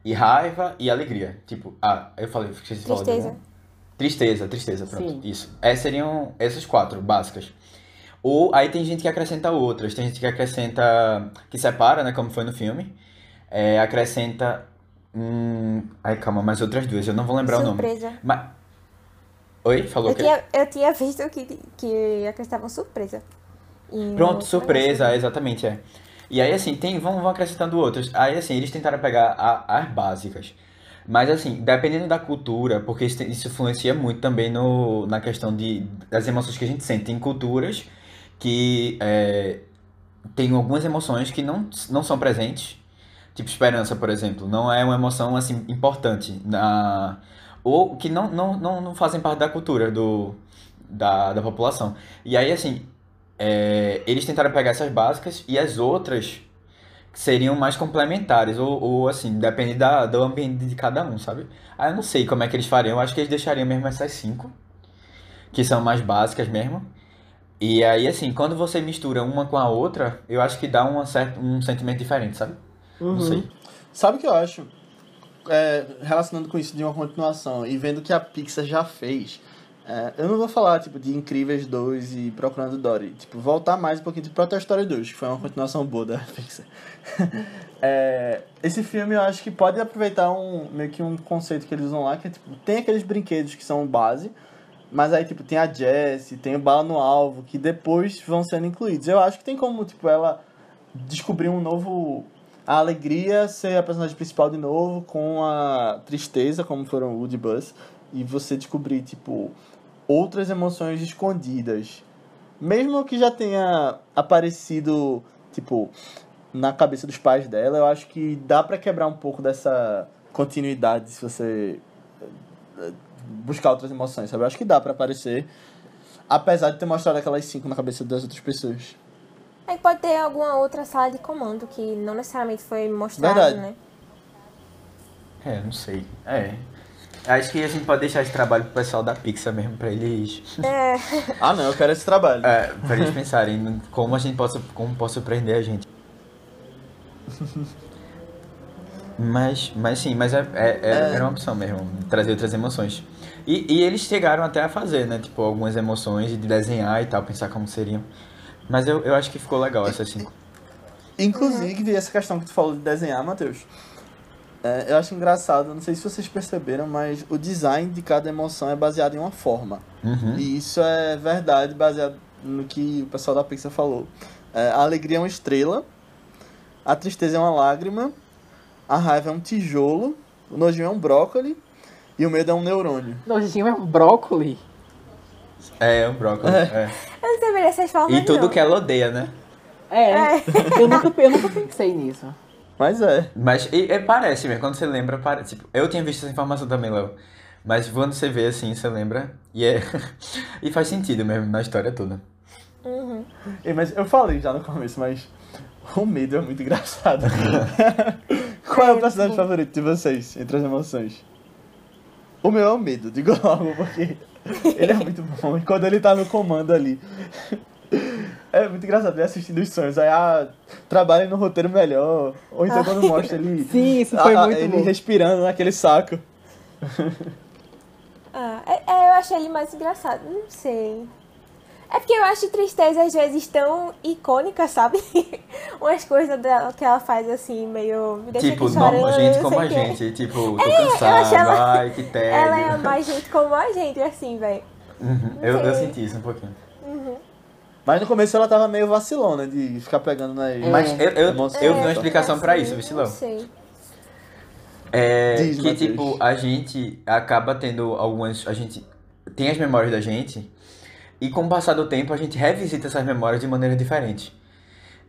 e raiva e alegria. Tipo, ah, eu falei, esqueci de falar Tristeza. Tristeza, tristeza, pronto. Sim. Isso. Essas seriam essas quatro básicas. Ou aí tem gente que acrescenta outras. Tem gente que acrescenta. que separa, né? Como foi no filme. É, acrescenta. Hum, ai, calma, mais outras duas. Eu não vou lembrar o nome. surpresa. Mas... Oi? Falou Eu o quê? tinha, eu tinha visto que, que acrescentavam surpresa. E Pronto, surpresa, negócio. exatamente, é. E aí, assim, tem, vão, vão acrescentando outras. Aí, assim, eles tentaram pegar a- as básicas. Mas, assim, dependendo da cultura, porque isso, isso influencia muito também no, na questão de, das emoções que a gente sente. Tem culturas que é, tem algumas emoções que não, não são presentes. Tipo, esperança, por exemplo. Não é uma emoção, assim, importante. Na, ou que não, não, não, não fazem parte da cultura do, da, da população. E aí, assim, é, eles tentaram pegar essas básicas e as outras seriam mais complementares, ou, ou assim, depende da, do ambiente de cada um, sabe? Aí eu não sei como é que eles fariam, eu acho que eles deixariam mesmo essas cinco, que são mais básicas mesmo. E aí, assim, quando você mistura uma com a outra, eu acho que dá uma certa, um sentimento diferente, sabe? Não sei. Sabe o que eu acho? É, relacionando com isso de uma continuação e vendo que a Pixar já fez. é, eu não vou falar, tipo, de Incríveis 2 e Procurando Dory. Tipo, voltar mais um pouquinho de Toy Story 2, que foi uma continuação boa da [laughs] Pixar. É, esse filme eu acho que pode aproveitar um, meio que um conceito que eles usam lá, que é, tipo, tem aqueles brinquedos que são base, mas aí, tipo, tem a Jessie, tem o Bala no Alvo, que depois vão sendo incluídos. Eu acho que tem como, tipo, ela descobrir um novo... A alegria ser a personagem principal de novo, com a tristeza, como foram Woody Buzz, e você descobrir, tipo, outras emoções escondidas. Mesmo que já tenha aparecido, tipo, na cabeça dos pais dela, eu acho que dá pra quebrar um pouco dessa continuidade se você eh, buscar outras emoções, sabe? Eu acho que dá pra aparecer, apesar de ter mostrado aquelas cinco na cabeça das outras pessoas. Aí pode ter alguma outra sala de comando que não necessariamente foi mostrado, Verdade. né? É, não sei. É. Acho que a gente pode deixar esse trabalho pro pessoal da Pixar mesmo, pra eles. É, Ah, não, eu quero esse trabalho. É, pra eles pensarem como a gente possa. Como pode surpreender a gente. Mas, mas sim, mas é, é- é- era uma opção mesmo, trazer outras emoções. E, e eles chegaram até a fazer, né? Tipo, algumas emoções de desenhar e tal, pensar como seriam. Mas eu, eu acho que ficou legal essa assim. Inclusive, essa questão que tu falou de desenhar, Matheus. é, eu acho engraçado, não sei se vocês perceberam, mas o design de cada emoção é baseado em uma forma. Uhum. E isso é verdade, baseado no que o pessoal da Pixar falou. É, a alegria é uma estrela, a tristeza é uma lágrima, a raiva é um tijolo, o nojinho é um brócoli e o medo é um neurônio. Nojinho é um brócoli. É, o brócolis. é. eu não formas, E tudo não. que ela odeia, né? É, eu, nunca, eu nunca pensei nisso. Mas é. Mas e, e parece mesmo, quando você lembra, parece. Tipo, eu tinha visto essa informação também, Léo. Mas quando você vê assim, você lembra. E, é, [laughs] e faz sentido mesmo na história toda. Ei, Mas eu falei já no começo, mas o medo é muito engraçado. [laughs] Qual é o personagem favorito de vocês entre as emoções? O meu é o medo, digo [laughs] logo, porque ele é muito bom. E quando ele tá no comando ali. É muito engraçado ele assistindo os sonhos. Aí, ah, trabalhem no roteiro melhor. Ou então quando mostra ele. [laughs] Sim, isso foi ah, muito Ele bom. respirando naquele saco. Ah, é, é, eu achei ele mais engraçado. Não sei. É porque eu acho tristeza às vezes tão icônica, sabe? [laughs] Umas coisas dela que ela faz assim, meio. Me deixa tipo, chorando, normal, gente não como a gente. Tipo, [laughs] tô eu cansado, acho ela- ai, que tédio. [laughs] Ela é mais gente como a gente, assim, velho. Uhum, eu, eu senti isso um pouquinho. Mas no começo ela tava meio vacilona de ficar pegando nas. Mas eu, eu, eu vi uma É, explicação pra assim, isso, viu, Não Léo? sei. É Diz, que, Matheus. tipo, a gente acaba tendo algumas. A gente tem as memórias da gente, e com o passar do tempo a gente revisita essas memórias de maneira diferente.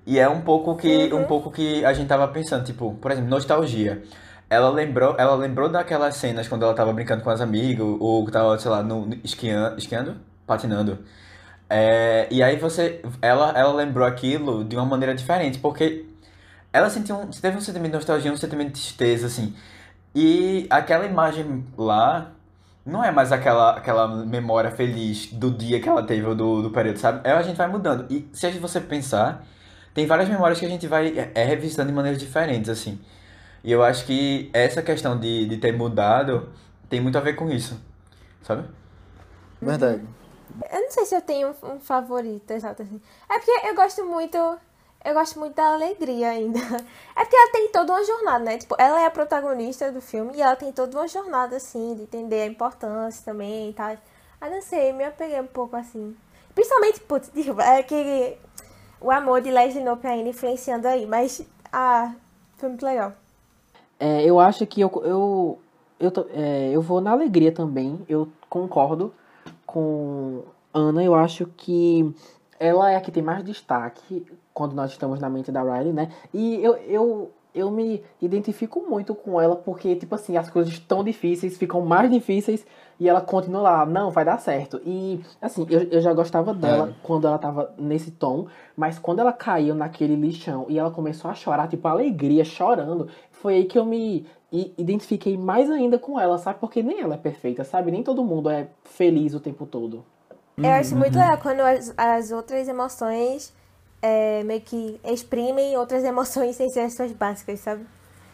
E é um pouco que um pouco que a gente tava pensando, tipo, por exemplo, nostalgia. Ela lembrou, ela lembrou daquelas cenas quando ela tava brincando com as amigas, ou tava, sei lá, no, no- esquiando, esquiando? Patinando. É, e aí você. Ela, ela lembrou aquilo de uma maneira diferente, porque ela sentiu um, teve um sentimento de nostalgia, um sentimento de tristeza, assim. E aquela imagem lá não é mais aquela, aquela memória feliz do dia que ela teve ou do, do período, sabe? É, a gente vai mudando. E se você pensar, tem várias memórias que a gente vai é, é, revisitando de maneiras diferentes, assim. E eu acho que essa questão de, de ter mudado tem muito a ver com isso, sabe? Verdade. Eu não sei se eu tenho um, um favorito, exato assim. É porque eu gosto muito. Eu gosto muito da alegria ainda. É porque ela tem toda uma jornada, né? Tipo, ela é a protagonista do filme e ela tem toda uma jornada, assim, de entender a importância também e tal. Ah, não sei, me apeguei um pouco assim. Principalmente, putz, [laughs] tipo, é que o amor de Leslie Knope ainda influenciando aí. Mas, ah, foi muito legal. É, eu acho que eu, eu, eu, é, eu vou na alegria também. Eu concordo com Ana. Eu acho que ela é a que tem mais destaque quando nós estamos na mente da Riley, né? E eu, eu, eu me identifico muito com ela porque, tipo assim, as coisas estão difíceis, ficam mais difíceis e ela continua lá, não, vai dar certo. E, assim, eu, eu já gostava dela quando ela tava nesse tom, mas quando ela caiu naquele lixão e ela começou a chorar, tipo, alegria, chorando, foi aí que eu me identifiquei mais ainda com ela, sabe? Porque nem ela é perfeita, sabe? Nem todo mundo é feliz o tempo todo. Eu acho muito legal quando as, as outras emoções é, meio que exprimem outras [laughs] emoções sem ser as suas básicas, sabe?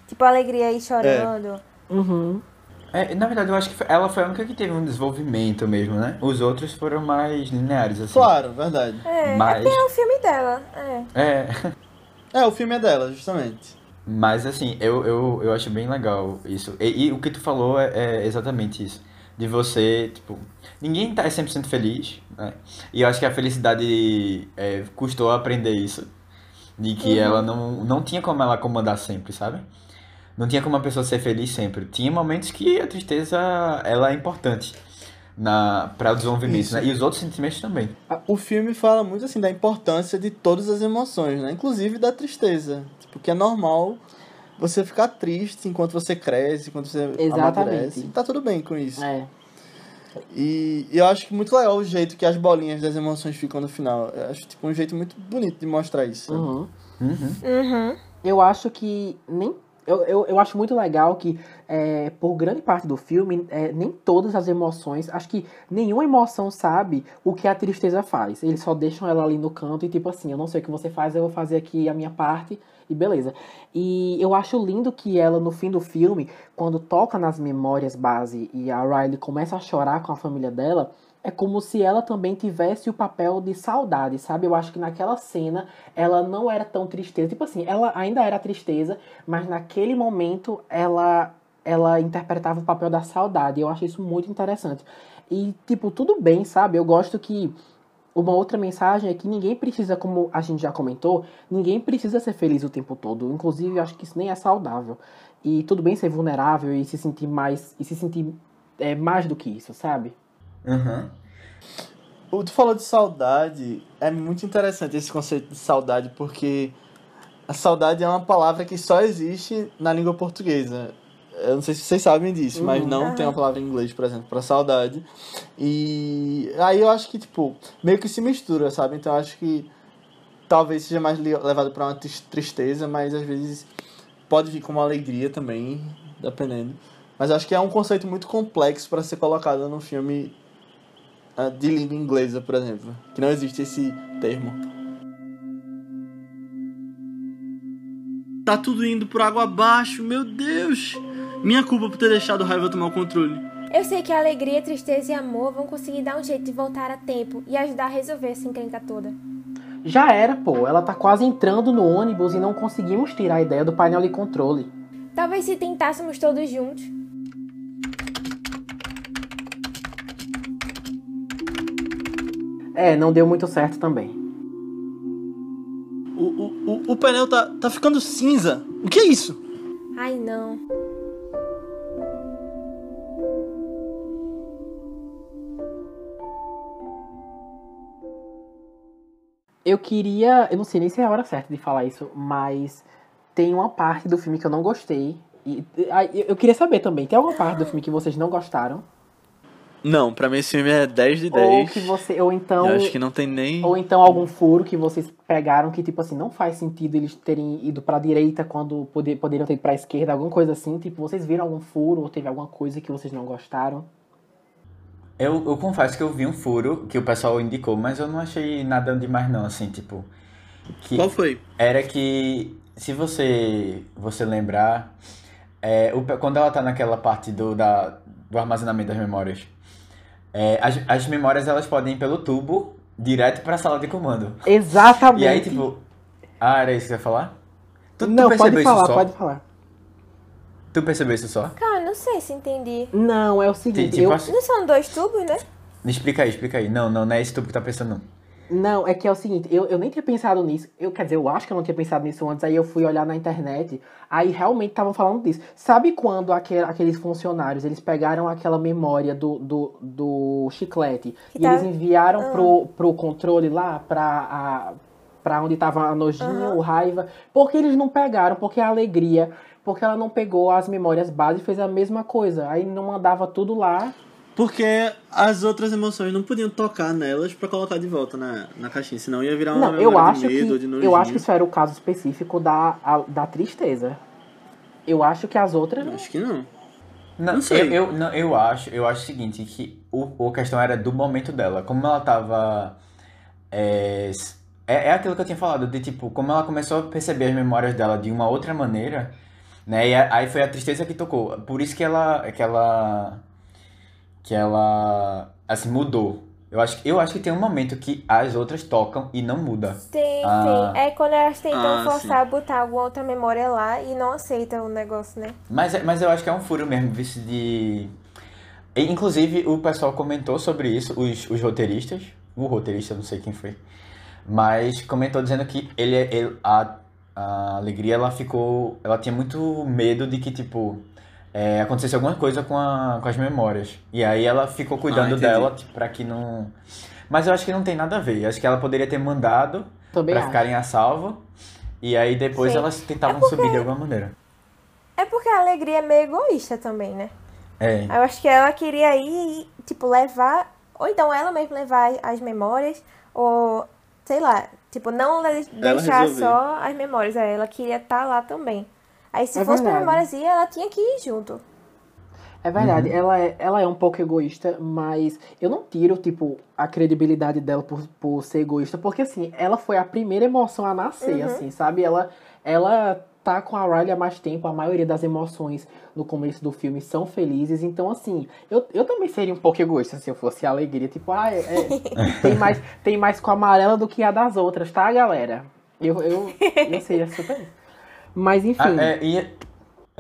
Tipo, alegria e chorando. Uhum. É, na verdade, eu acho que ela foi a única que teve um desenvolvimento mesmo, né? Os outros foram mais lineares, assim. Claro, verdade. É, Mas- é porque é o filme dela. É. É. [laughs] É, o filme é dela, justamente. Mas assim, eu, eu, eu acho bem legal isso. E, e o que tu falou é, é exatamente isso. De você, tipo, ninguém tá 100% feliz, né? E eu acho que a felicidade é, custou aprender isso. De que ela não, não tinha como ela comandar sempre, sabe? Não tinha como a pessoa ser feliz sempre. Tinha momentos que a tristeza, ela é importante na para o desenvolvimento, Isso. né? E os outros sentimentos também. O filme fala muito assim da importância de todas as emoções, né? Inclusive da tristeza. Porque é normal você ficar triste enquanto você cresce, enquanto você Exatamente. amadurece. Tá tudo bem com isso. É. E, e eu acho que muito legal o jeito que as bolinhas das emoções ficam no final. Eu acho tipo um jeito muito bonito de mostrar isso. Uhum. Uhum. Uhum. Eu acho que nem eu, eu, eu acho muito legal que, é, por grande parte do filme, é, nem todas as emoções, acho que nenhuma emoção sabe o que a tristeza faz. Eles só deixam ela ali no canto e, tipo assim, eu não sei o que você faz, eu vou fazer aqui a minha parte e beleza. E eu acho lindo que ela, no fim do filme, quando toca nas memórias base e a Riley começa a chorar com a família dela é como se ela também tivesse o papel de saudade, sabe? Eu acho que naquela cena ela não era tão tristeza. Tipo assim, ela ainda era tristeza, mas naquele momento ela ela interpretava o papel da saudade. Eu acho isso muito interessante. E, tipo, tudo bem, sabe? Eu gosto que uma outra mensagem é que ninguém precisa, como a gente já comentou, ninguém precisa ser feliz o tempo todo. Inclusive, eu acho que isso nem é saudável. E tudo bem ser vulnerável e se sentir mais. e se sentir é, mais do que isso, sabe? Uhum. O tu falou de saudade, é muito interessante esse conceito de saudade, porque a saudade é uma palavra que só existe na língua portuguesa. Eu não sei se vocês sabem disso, mas não Uhum. tem uma palavra em inglês, por exemplo, para saudade. E aí eu acho que, tipo, meio que se mistura, sabe? Então eu acho que talvez seja mais levado para uma tris- tristeza, mas às vezes pode vir com uma alegria também, dependendo. Mas eu acho que é um conceito muito complexo para ser colocado num filme ah, de língua inglesa, por exemplo. Que não existe esse termo. Tá tudo indo por água abaixo, meu Deus! Minha culpa por ter deixado o raiva tomar o controle. Eu sei que a alegria, tristeza e amor vão conseguir dar um jeito de voltar a tempo e ajudar a resolver essa encrenca toda. Já era, pô. Ela tá quase entrando no ônibus e não conseguimos tirar a ideia do painel de controle. Talvez se tentássemos todos juntos. É, não deu muito certo também. O, o, o, o painel tá, tá ficando cinza. O que é isso? Ai não. Eu queria. Eu não sei nem se é a hora certa de falar isso, mas tem uma parte do filme que eu não gostei. E, eu queria saber também, tem alguma parte do filme que vocês não gostaram? Não, pra mim esse filme é 10 de Ou 10. que você. Ou então. Eu acho que não tem nem. Ou então algum furo que vocês pegaram que, tipo assim, não faz sentido eles terem ido pra direita quando poder, poderiam ter ido pra esquerda, alguma coisa assim. Tipo, vocês viram algum furo ou teve alguma coisa que vocês não gostaram? Eu, eu confesso que eu vi um furo que o pessoal indicou, mas eu não achei nada demais não, assim, tipo... Que Qual foi? era que, se você você lembrar, é, o quando ela tá naquela parte do, da, do armazenamento das memórias, é, as, as memórias elas podem ir pelo tubo direto pra sala de comando. Exatamente. E aí, tipo... Ah, era isso que você ia falar? Tu, tu não, percebeu pode isso falar, só? pode falar. Tu percebeu isso só? Cara, não sei se entendi. Não, é o seguinte, Tipo eu, assim- Não são dois tubos, né? Explica aí, explica aí. Não, não, não é esse tubo que tá pensando, não. Não, é que é o seguinte, eu, eu nem tinha pensado nisso. Eu, quer dizer, eu acho que eu não tinha pensado nisso antes, aí eu fui olhar na internet, aí realmente estavam falando disso. Sabe quando aquele, aqueles funcionários, eles pegaram aquela memória do, do, do chiclete Que e tá- eles enviaram Ah. pro, pro controle lá, pra, a, pra onde tava a nojinho, Aham. o raiva? Porque eles não pegaram, porque a alegria, porque ela não pegou as memórias base e fez a mesma coisa. Aí não mandava tudo lá. Porque as outras emoções não podiam tocar nelas pra colocar de volta na, na caixinha, senão ia virar uma Não, eu memória acho, de medo ou de que, nojinho. eu acho que isso era o caso específico da, a- da tristeza. Eu acho que as outras. Eu Acho que não. Não, Não sei. Eu, eu, não, eu acho, eu acho o seguinte, que o, a questão era do momento dela. Como ela tava. É, é, é aquilo que eu tinha falado, de tipo, como ela começou a perceber as memórias dela de uma outra maneira, né? E aí foi a tristeza que tocou. Por isso que ela. que ela. que ela. assim, mudou. Eu acho, que- eu acho que tem um momento que as outras tocam e não muda. Tem, Ah. tem. É quando elas tentam Ah, forçar a botar alguma outra memória lá e não aceitam o negócio, né? Mas, é- mas eu acho que é um furo mesmo, vice de. Inclusive, o pessoal comentou sobre isso, os, os roteiristas. O roteirista, não sei quem foi. Mas comentou dizendo que ele, ele- a, a alegria ela ficou. Ela tinha muito medo de que, tipo, é, acontecesse alguma coisa com, a, com as memórias. E aí ela ficou cuidando entendi. dela tipo, pra que não. Mas eu acho que não tem nada a ver. Eu acho que ela poderia ter mandado acho. ficarem a salvo. E aí depois Sim. elas tentavam É porque- subir de alguma maneira. É porque a alegria é meio egoísta também, né? É. Eu acho que ela queria ir, e, tipo, levar. Ou então ela mesma levar as memórias. Ou, sei lá, tipo, não deixar só as memórias. Ela queria estar lá também. Aí se É fosse pra verdade. memórias ir, ela tinha que ir junto. É verdade, ela, é, ela é um pouco egoísta, mas eu não tiro, tipo, a credibilidade dela por, por ser egoísta, porque, assim, ela foi a primeira emoção a nascer, Uhum. assim, sabe? Ela, ela tá com a Riley há mais tempo, a maioria das emoções no começo do filme são felizes, então, assim, eu, eu também seria um pouco egoísta se eu fosse a alegria, tipo, ah, é, é, [laughs] tem, mais, tem mais com a amarela do que a das outras, tá, galera? Eu, eu, eu seria super. Mas, enfim... Ah, é, e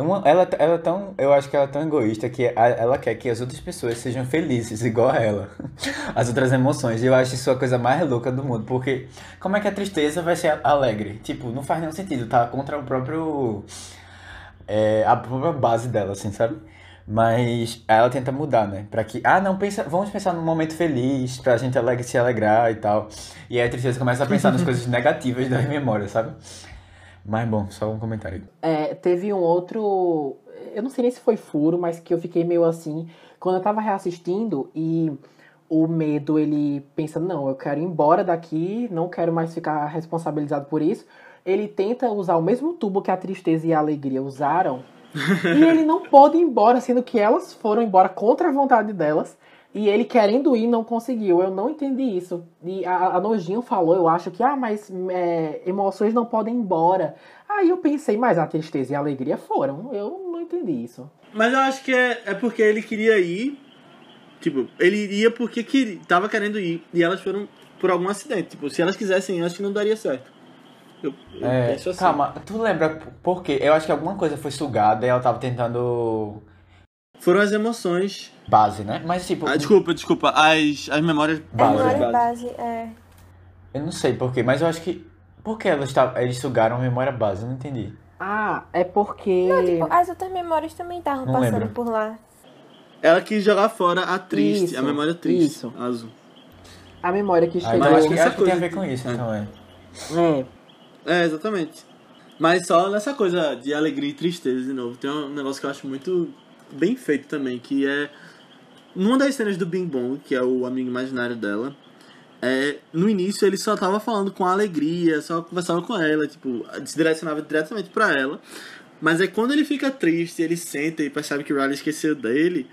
uma- ela, ela é tão, eu acho que ela é tão egoísta que a- ela quer que as outras pessoas sejam felizes, igual a ela. [laughs] As outras emoções. E eu acho isso a coisa mais louca do mundo. Porque como é que a tristeza vai ser alegre? Tipo, não faz nenhum sentido. Tá contra o próprio. é, a própria base dela, assim, sabe? Mas ela tenta mudar, né? Pra que. Ah, não, pensa, vamos pensar num momento feliz, pra gente alegre, se alegrar e tal. E aí a tristeza começa a pensar nas [laughs] coisas negativas das memórias, sabe? Mas bom, só um comentário. É, teve um outro. Eu não sei nem se foi furo, mas que eu fiquei meio assim. Quando eu tava reassistindo e o medo, ele pensa, não, eu quero ir embora daqui, não quero mais ficar responsabilizado por isso. Ele tenta usar o mesmo tubo que a tristeza e a alegria usaram. [laughs] e ele não pode ir embora, sendo que elas foram embora contra a vontade delas. E ele querendo ir não conseguiu. Eu não entendi isso. E a, a Nojinho falou, eu acho que, ah, mas é, emoções não podem ir embora. Aí eu pensei, mas a tristeza e a alegria foram. Eu não entendi isso. Mas eu acho que é, é porque ele queria ir. Tipo, ele iria porque queria, tava querendo ir. E elas foram por algum acidente. Tipo, se elas quisessem, que não daria certo. Eu, eu É, penso assim. calma, tu lembra por quê? Eu acho que alguma coisa foi sugada e ela tava tentando Foram as emoções. base, né? Mas tipo, Ah, desculpa, desculpa. As, as memórias. Base. memória base. base, é. eu não sei por quê, mas eu acho que por que elas tavam- eles sugaram a memória base? Eu não entendi. Ah, é porque. Tipo, as outras memórias também estavam Não passando lembro. por lá. Ela quis jogar fora a triste, Isso, a memória triste. isso. Azul. A memória que Ah, chegou. então acho que, essa acho que tem a ver com isso, é. então é. É, É, exatamente. Mas só nessa coisa de alegria e tristeza, de novo. Tem um negócio que eu acho muito bem feito também, que é. Numa das cenas do Bing Bong, que é o amigo imaginário dela, é, no início ele só tava falando com alegria, só conversava com ela, tipo, se direcionava diretamente pra ela. Mas é quando ele fica triste, ele senta e percebe que o Riley esqueceu dele,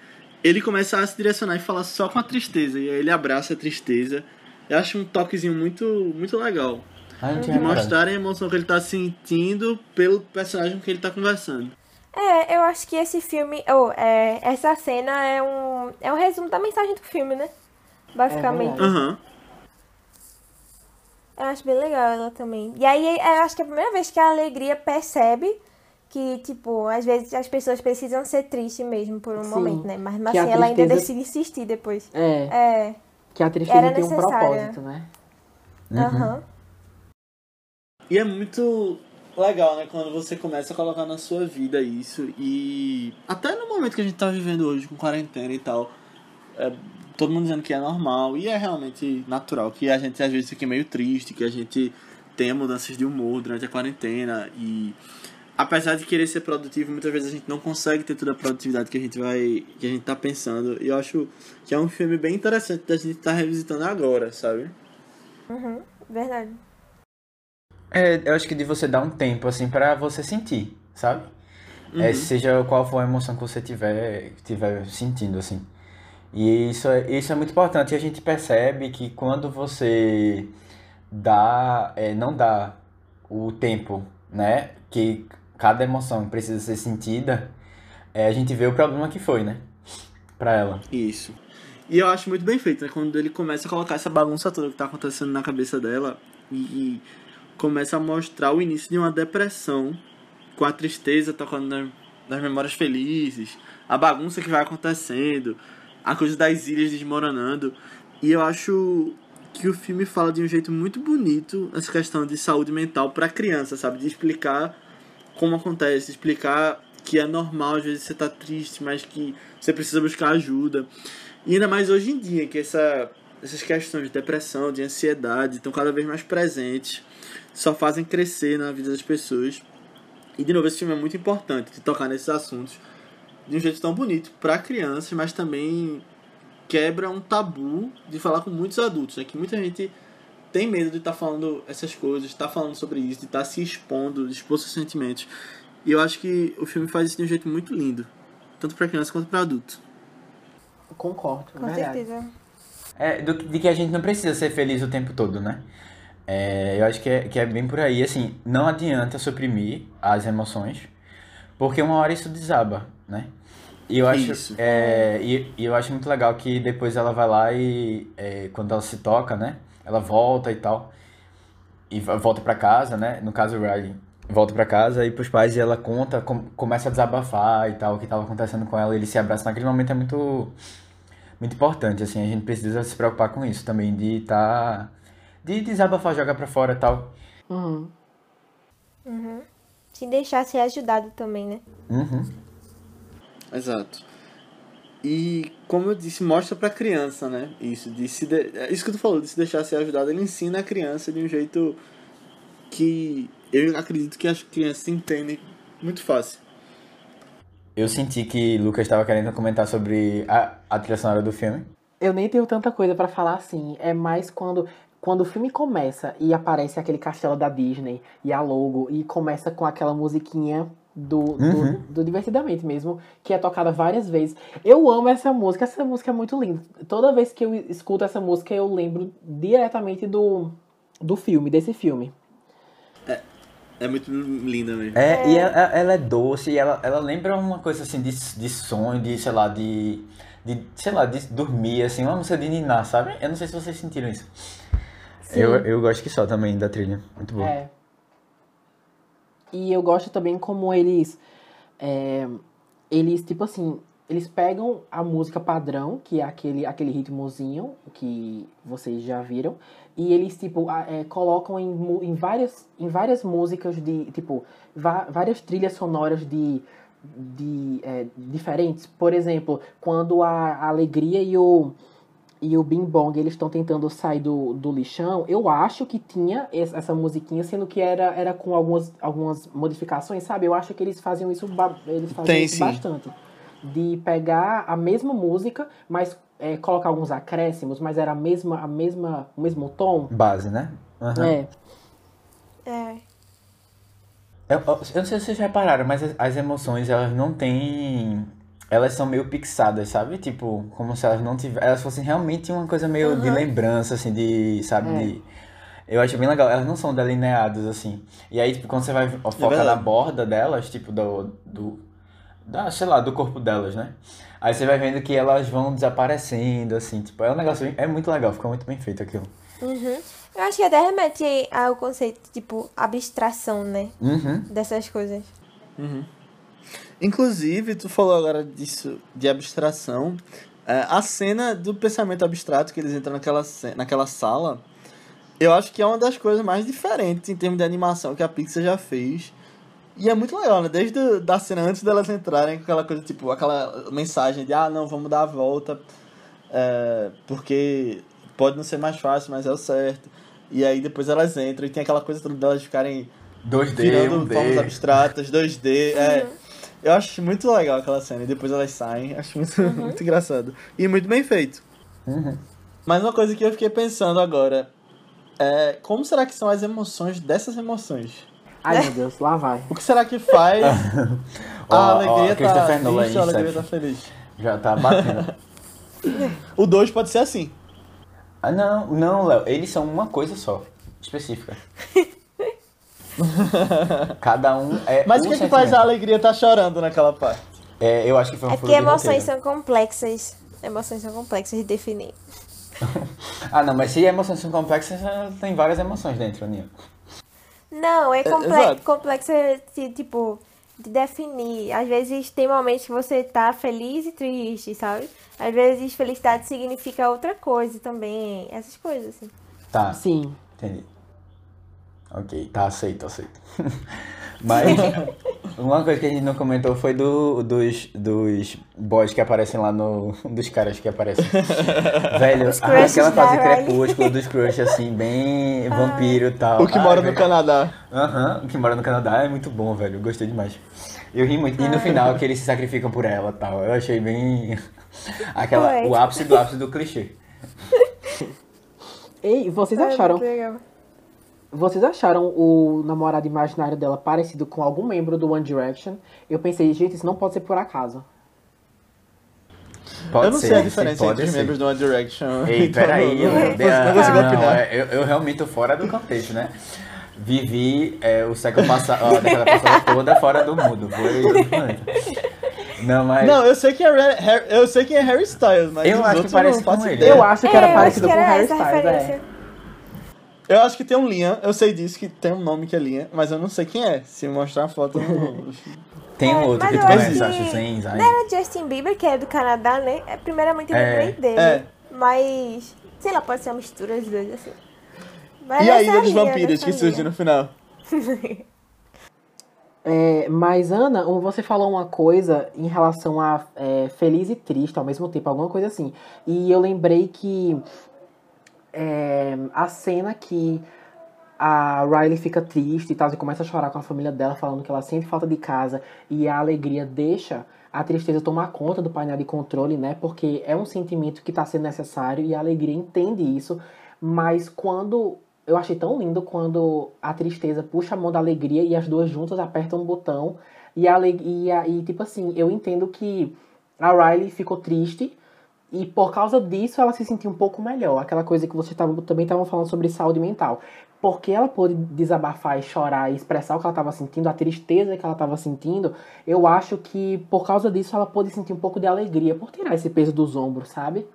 ele começa a se direcionar e falar só com a tristeza. E aí ele abraça a tristeza. Eu acho um toquezinho muito, muito legal. Ah, De mostrar a emoção que ele tá sentindo pelo personagem que ele tá conversando. É, eu acho que esse filme, ou é, essa cena é um, é um resumo da mensagem do filme, né? Basicamente. verdade. Aham. eu acho bem legal ela também. E aí, eu acho que é a primeira vez que a alegria percebe que, tipo, às vezes as pessoas precisam ser tristes mesmo por um Sim, momento, né? Mas, mas assim, ela ainda tristeza- decide insistir depois. é. É, Que a tristeza Era tem um necessária. propósito, né? Uhum. aham. E é muito legal, né? Quando você começa a colocar na sua vida isso. E até no momento que a gente tá vivendo hoje, com quarentena e tal. é, todo mundo dizendo que é normal. E é realmente natural. Que a gente às vezes fique meio triste. Que a gente tenha mudanças de humor durante a quarentena. E apesar de querer ser produtivo, muitas vezes a gente não consegue ter toda a produtividade que a gente vai. que a gente tá pensando. E eu acho que é um filme bem interessante da gente estar revisitando agora, sabe? Uhum, verdade. É, eu acho que de você dar um tempo, assim, pra você sentir, sabe? É, Uhum. seja qual for a emoção que você tiver, tiver sentindo, assim. E isso é, isso é muito importante. E a gente percebe que quando você dá, é, não dá o tempo, né? Que cada emoção precisa ser sentida, é, a gente vê o problema que foi, né? Pra ela. Isso. E eu acho muito bem feito, né? Quando ele começa a colocar essa bagunça toda que tá acontecendo na cabeça dela e, e começa a mostrar o início de uma depressão com a tristeza tocando na- nas memórias felizes, a bagunça que vai acontecendo, a coisa das ilhas desmoronando. E eu acho que o filme fala de um jeito muito bonito essa questão de saúde mental pra criança, sabe? De explicar como acontece, explicar que é normal às vezes você tá triste, mas que você precisa buscar ajuda. E ainda mais hoje em dia, que essa, essas questões de depressão, de ansiedade estão cada vez mais presentes, só fazem crescer na vida das pessoas. E de novo, esse filme é muito importante de tocar nesses assuntos de um jeito tão bonito para crianças, mas também quebra um tabu de falar com muitos adultos, né? Que muita gente tem medo de estar falando essas coisas, estar falando sobre isso, de estar se expondo, de expor seus sentimentos. E eu acho que o filme faz isso de um jeito muito lindo. Tanto pra criança quanto pra adulto. Concordo, Com verdade. certeza. É, do, de que a gente não precisa ser feliz o tempo todo, né? É, eu acho que é, que é bem por aí. Assim, não adianta suprimir as emoções, porque uma hora isso desaba, né? E eu acho, Isso. é, e, e eu acho muito legal que depois ela vai lá e é, quando ela se toca, né? Ela volta e tal. E volta pra casa, né? No caso, o Riley volta pra casa e pros pais e ela conta, com- começa a desabafar e tal, o que tava acontecendo com ela. E eles se abraçam naquele momento é muito muito importante, assim, a gente precisa se preocupar com isso também, de tá de desabafar, jogar pra fora e tal. Uhum. Se deixar ser ajudado também, né? Uhum. Exato. E como eu disse, mostra pra criança, né? Isso, de se de... é isso que tu falou, de se deixar ser ajudado, ele ensina a criança de um jeito que eu acredito que as crianças entendem muito fácil. Eu senti que Lucas estava querendo comentar sobre a, a trilha sonora do filme. Eu nem tenho tanta coisa pra falar assim. É mais quando, quando o filme começa e aparece aquele castelo da Disney e a logo e começa com aquela musiquinha do, do, Uhum. do Divertidamente mesmo, que é tocada várias vezes. Eu amo essa música, essa música é muito linda. Toda vez que eu escuto essa música, eu lembro diretamente do, do filme, desse filme. É muito linda mesmo. É, e ela, ela é doce, e ela, ela lembra uma coisa assim de, de sonho, de, sei lá, de, de, sei lá, de dormir, assim, uma música de ninar, sabe? Eu não sei se vocês sentiram isso. Sim. Eu, eu gosto que só também da trilha, muito bom. É. E eu gosto também como eles. é, eles, tipo assim, eles pegam a música padrão, que é aquele, aquele ritmozinho que vocês já viram, e eles, tipo, é, colocam em, em, várias, em várias músicas de, tipo, várias trilhas sonoras de, de é, diferentes. Por exemplo, quando a, a alegria e o e o Bing Bong eles estão tentando sair do, do lixão, eu acho que tinha es- essa musiquinha, sendo que era, era com algumas, algumas modificações, sabe? Eu acho que eles faziam isso, eles faziam Tem, isso bastante. De pegar a mesma música, mas é, colocar alguns acréscimos, mas era a mesma, a mesma, o mesmo tom. Base, né? Aham. É. É. Eu, eu- eu não sei se vocês repararam, mas as, as emoções, elas não têm. Elas são meio pixadas, sabe? Tipo, como se elas não tivessem. Elas fossem realmente uma coisa meio de lembrança, assim, de. Sabe? É. De. Eu acho bem legal. Elas não são delineadas, assim. E aí, tipo, quando você vai focar na verdade. borda delas, tipo, do. do da, sei lá, do corpo delas, né? Aí você vai vendo que elas vão desaparecendo, assim, tipo, é um negócio, é muito legal, fica muito bem feito aquilo. Uhum. Eu acho que até remete ao conceito, tipo, abstração, né? Uhum. Dessas coisas. Inclusive, tu falou agora disso, de abstração. É, a cena do pensamento abstrato, que eles entram naquela, naquela sala, eu acho que é uma das coisas mais diferentes em termos de animação que a Pixar já fez. E é muito legal, né? Desde a da cena antes delas entrarem com aquela coisa, tipo, aquela mensagem de, ah, não, vamos dar a volta, é, porque pode não ser mais fácil, mas é o certo. E aí depois elas entram e tem aquela coisa toda delas ficarem 2D, virando 1D. formas abstratas, 2D. É. Eu acho muito legal aquela cena. E depois elas saem. Acho muito, [laughs] muito engraçado. E muito bem feito. Uhum. Mas uma coisa que eu fiquei pensando agora é como será que são as emoções dessas emoções? Ai, meu Deus, lá vai. O que será que faz [laughs] a ó, alegria tá Christopher Nolan a alegria tá feliz? Já tá batendo. O 2 pode ser assim. Ah, não, não, Léo. Eles são uma coisa só. Específica. [laughs] Cada um é. Mas um o que, que faz a alegria tá chorando naquela parte? É, eu acho que foi um É porque emoções roteiro. são complexas. Emoções são complexas de definir. [laughs] Ah, não, mas se emoções são complexas, eh, tem várias emoções dentro, Aninha. Não, é, comple exato. complexo de, tipo, de definir. Às vezes tem momentos que você tá feliz e triste, sabe? Às vezes felicidade significa outra coisa também. Essas coisas, assim. Tá, Sim. entendi. Ok, tá, aceito, aceito. [laughs] Mas uma coisa que a gente não comentou foi do, dos, dos boys que aparecem lá no. Dos caras que aparecem. [laughs] Velho, aquela fase crepúsculo dos crush, assim, bem vampiro e tal. O que Ai, mora no. Canadá. Aham, o que mora no Canadá é muito bom, velho. Gostei demais. Eu ri muito. E no final que eles se sacrificam por ela e tal. Eu achei bem. [laughs] Aquela, o ápice do ápice do clichê. Ei, vocês acharam. Vocês acharam o namorado imaginário dela parecido com algum membro do One Direction? Eu pensei, gente, isso não pode ser por acaso. Pode eu não ser, sei a diferença entre os ser. membros do One Direction. Ei, então peraí, não, [laughs] eu, não, não consigo não, opinar. é, eu, eu realmente tô fora do contexto, né? Vivi é, o século passado, a década passada toda fora do mundo. Foi. Não, mas. Não, eu sei quem é, Ra- Har- eu sei quem é Harry Styles, mas Eu acho que parece com ele. Eu acho que era É, parecido que com Harry Styles, é. Eu acho que tem um Liam, eu sei disso que tem um nome que é Liam, mas eu não sei quem é. Se mostrar a foto, eu não... [laughs] Tem um É, outro que tu conhece, que acho, sem Zayn. Não era Justin Bieber, que é do Canadá, né? É, Primeiramente eu É. lembrei dele. É. Mas, sei lá, pode ser uma mistura dos dois, assim. Mas E a essa Ilha dos Vampiros que surge no final. [laughs] É, mas, Ana, você falou uma coisa em relação a é, feliz e triste ao mesmo tempo, alguma coisa assim. E eu lembrei que é, a cena que a Riley fica triste e tal, e começa a chorar com a família dela, falando que ela sente falta de casa, e a alegria deixa a tristeza tomar conta do painel de controle, né? Porque é um sentimento que está sendo necessário e a alegria entende isso, mas quando. Eu achei tão lindo quando a tristeza puxa a mão da alegria e as duas juntas apertam um botão. E, a, e, e tipo assim, eu entendo que a Riley ficou triste e por causa disso ela se sentiu um pouco melhor. Aquela coisa que vocês tavam, também estavam falando sobre saúde mental. Porque ela pôde desabafar e chorar e expressar o que ela estava sentindo, a tristeza que ela estava sentindo, eu acho que por causa disso ela pôde sentir um pouco de alegria por tirar esse peso dos ombros, sabe?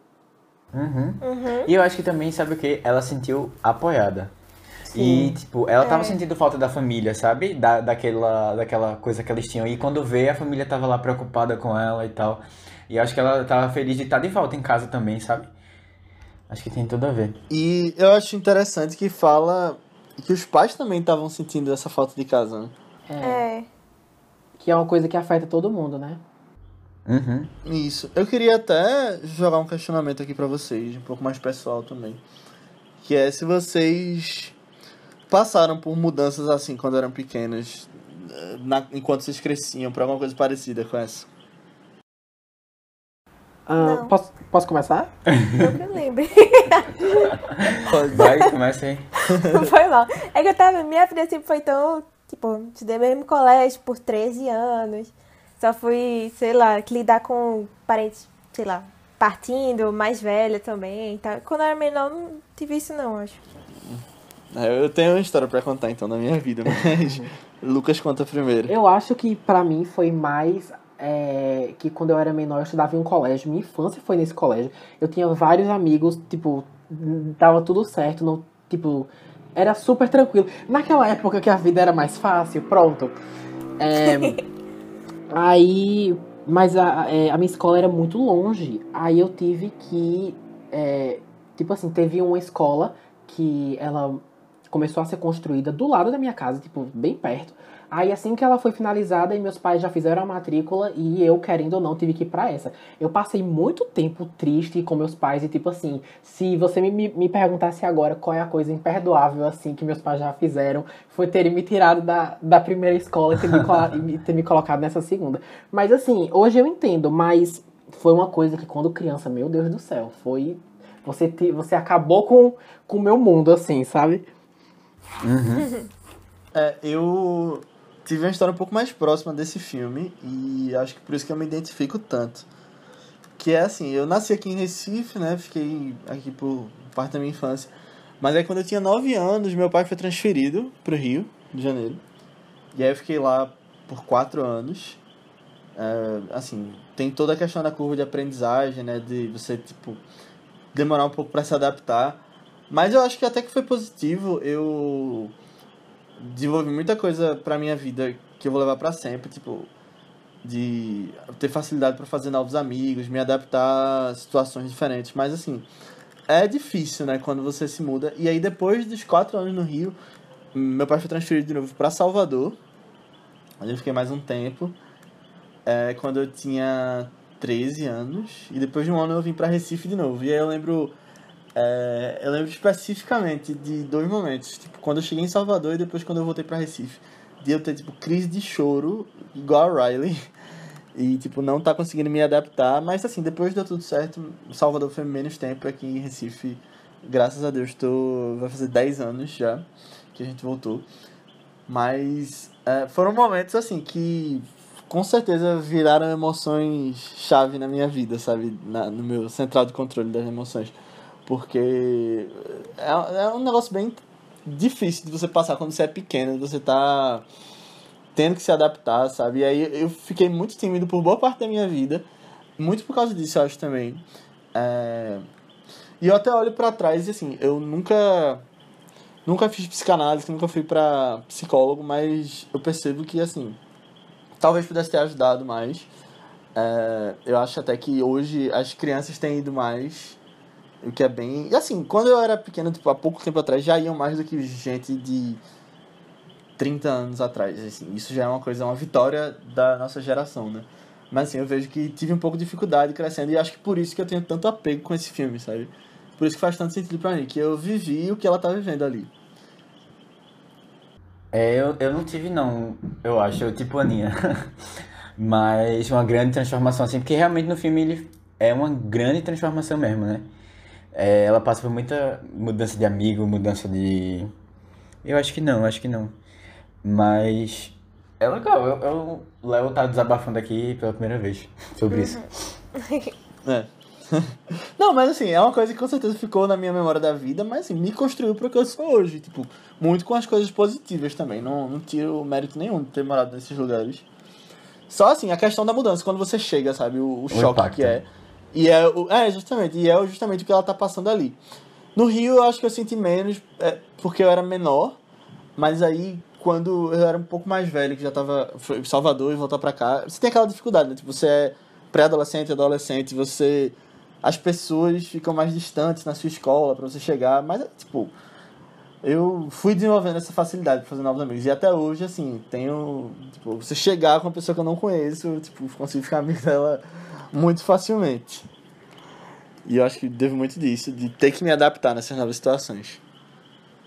Uhum. Uhum. E eu acho que também, sabe o que? Ela sentiu apoiada. E, tipo, ela tava É. sentindo falta da família, sabe? Da, daquela, daquela coisa que eles tinham. E quando vê, a família tava lá preocupada com ela e tal. E acho que ela tava feliz de estar de volta em casa também, sabe? Acho que tem tudo a ver. E eu acho interessante que fala que os pais também estavam sentindo essa falta de casa. né? É. Que é uma coisa que afeta todo mundo, né? Uhum. Isso. Eu queria até jogar um questionamento aqui pra vocês, um pouco mais pessoal também. Que é se vocês passaram por mudanças assim quando eram pequenos, eh, na- enquanto vocês cresciam, por alguma coisa parecida com essa. Ah, Não. posso, posso começar? Não que eu lembre. [laughs] Vai, começa aí. Não foi mal. É que eu tava. Minha vida sempre foi tão. Tipo, estudei mesmo colégio por 13 anos. Só fui, sei lá, que lidar com parentes, sei lá, partindo, mais velha também. tal. Quando eu era menor, não tive isso, não, acho. É, Eu tenho uma história pra contar então da minha vida, mas [laughs] Lucas conta primeiro. Eu acho que pra mim foi mais é, que quando eu era menor eu estudava em um colégio, minha infância foi nesse colégio. Eu tinha vários amigos, tipo, tava tudo certo, não, tipo, era super tranquilo. Naquela época que a vida era mais fácil, pronto. É, [laughs] aí, mas a, é, a minha escola era muito longe, aí eu tive que, é, tipo assim, teve uma escola que ela começou a ser construída do lado da minha casa, tipo, bem perto. Aí assim que ela foi finalizada, e meus pais já fizeram a matrícula e eu, querendo ou não, tive que ir pra essa. Eu passei muito tempo triste com meus pais e tipo assim, se você me, me, perguntasse agora qual é a coisa imperdoável assim que meus pais já fizeram, foi terem me tirado da, da primeira escola e ter me, [laughs] ter me colocado nessa segunda. Mas assim, hoje eu entendo, mas foi uma coisa que quando criança, meu Deus do céu, foi... Você, te, você acabou com com o meu mundo, assim, sabe? [laughs] É, eu tive uma história um pouco mais próxima desse filme e acho que por isso que eu me identifico tanto. Que é assim, eu nasci aqui em Recife, né? Fiquei aqui por parte da minha infância. Mas aí quando eu tinha 9 anos, meu pai foi transferido pro Rio de Janeiro. E aí eu fiquei lá por 4 anos. É, assim, tem toda a questão da curva de aprendizagem, né? De você, tipo, demorar um pouco para se adaptar. Mas eu acho que até que foi positivo. Eu desenvolvi muita coisa pra minha vida que eu vou levar pra sempre, tipo, de ter facilidade pra fazer novos amigos, me adaptar a situações diferentes, mas assim, é difícil, né, quando você se muda. E aí depois dos quatro anos no Rio, meu pai foi transferido de novo pra Salvador, onde eu fiquei mais um tempo, é, quando eu tinha 13 anos, e depois de um ano eu vim pra Recife de novo. E aí eu lembro é, eu lembro especificamente de dois momentos. Tipo, quando eu cheguei em Salvador e depois quando eu voltei pra Recife. De eu ter, tipo, crise de choro, igual a Riley. [laughs] E, tipo, não tá conseguindo me adaptar. Mas, assim, depois deu tudo certo. Salvador foi menos tempo aqui em Recife. Graças a Deus, tô... vai fazer 10 anos já que a gente voltou. Mas é, foram momentos assim que com certeza viraram emoções chave na minha vida, sabe? Na, no meu central de controle das emoções. Porque é, é um negócio bem difícil de você passar quando você é pequeno, você tá tendo que se adaptar, sabe? E aí eu fiquei muito tímido por boa parte da minha vida, muito por causa disso, eu acho também. É... E eu até olho para trás e assim, eu nunca nunca fiz psicanálise, nunca fui para psicólogo, mas eu percebo que assim, talvez pudesse ter ajudado mais. É... Eu acho até que hoje as crianças têm ido mais o que é bem. E assim, quando eu era pequeno, tipo, há pouco tempo atrás, já iam mais do que gente de 30 anos atrás. Assim, isso já é uma coisa, uma vitória da nossa geração, né? Mas assim, eu vejo que tive um pouco de dificuldade crescendo e acho que por isso que eu tenho tanto apego com esse filme, sabe? Por isso que faz tanto sentido pra mim, que eu vivi o que ela tá vivendo ali. É, eu, eu não tive não, eu acho, eu tipo Aninha. [laughs] Mas uma grande transformação assim, porque realmente no filme ele é uma grande transformação mesmo, né? É, ela passa por muita mudança de amigo, mudança de. Eu acho que não, acho que não. Mas é legal. Eu, eu, o Léo tá desabafando aqui pela primeira vez sobre isso. [laughs] É. [laughs] Não, mas assim, é uma coisa que com certeza ficou na minha memória da vida, mas assim, me construiu pro que eu sou hoje. Tipo, muito com as coisas positivas também. Não, não tiro mérito nenhum de ter morado nesses lugares. Só assim, a questão da mudança, quando você chega, sabe, o, o choque impacto. que é. E é, o- é, justamente, e é justamente o que ela tá passando ali. No Rio eu acho que eu senti menos, é, porque eu era menor, mas aí quando eu era um pouco mais velho, que já tava em Salvador e voltar pra cá, você tem aquela dificuldade, né? Tipo, você é pré-adolescente, adolescente, você as pessoas ficam mais distantes na sua escola pra você chegar, mas tipo, eu fui desenvolvendo essa facilidade pra fazer novos amigos. E até hoje, assim, tenho. Tipo, você chegar com uma pessoa que eu não conheço, eu, tipo, consigo ficar [laughs] amigo dela muito facilmente. E eu acho que devo muito disso, de ter que me adaptar nessas novas situações.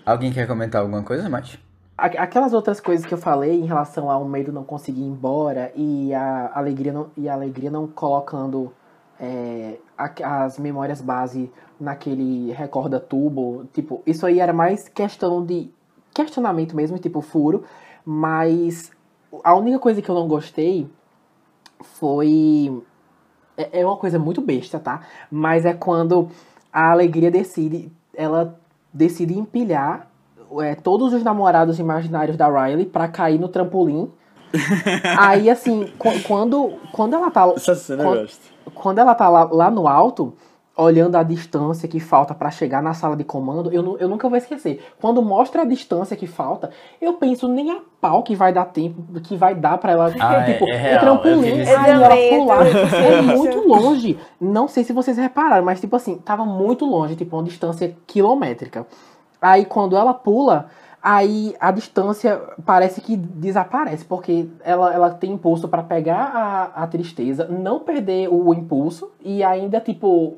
Alguém quer comentar alguma coisa mais? Aquelas outras coisas que eu falei em relação ao medo não conseguir ir embora e a alegria não, e a alegria não colocando é, as memórias base naquele recorda tubo, tipo, isso aí era mais questão de questionamento mesmo, tipo furo, mas a única coisa que eu não gostei foi é, é uma coisa muito besta, tá? Mas é quando a alegria decide, ela decide empilhar é, todos os namorados imaginários da Riley pra cair no trampolim. Aí, assim, qu- quando, quando ela tá. Essa cena quando, eu gosto. quando ela tá lá, lá no alto, olhando a distância que falta pra chegar na sala de comando, eu, eu nunca vou esquecer. Quando mostra a distância que falta, eu penso nem a pau que vai dar tempo, que vai dar pra ela. Ah, é- tipo, é o real, eu trampolim, aí ela pular. É muito longe. Não sei se vocês repararam, mas tipo assim, tava muito longe, tipo, uma distância quilométrica. Aí quando ela pula, aí a distância parece que desaparece, porque ela, ela tem impulso pra pegar a, a tristeza, não perder o impulso e ainda, tipo,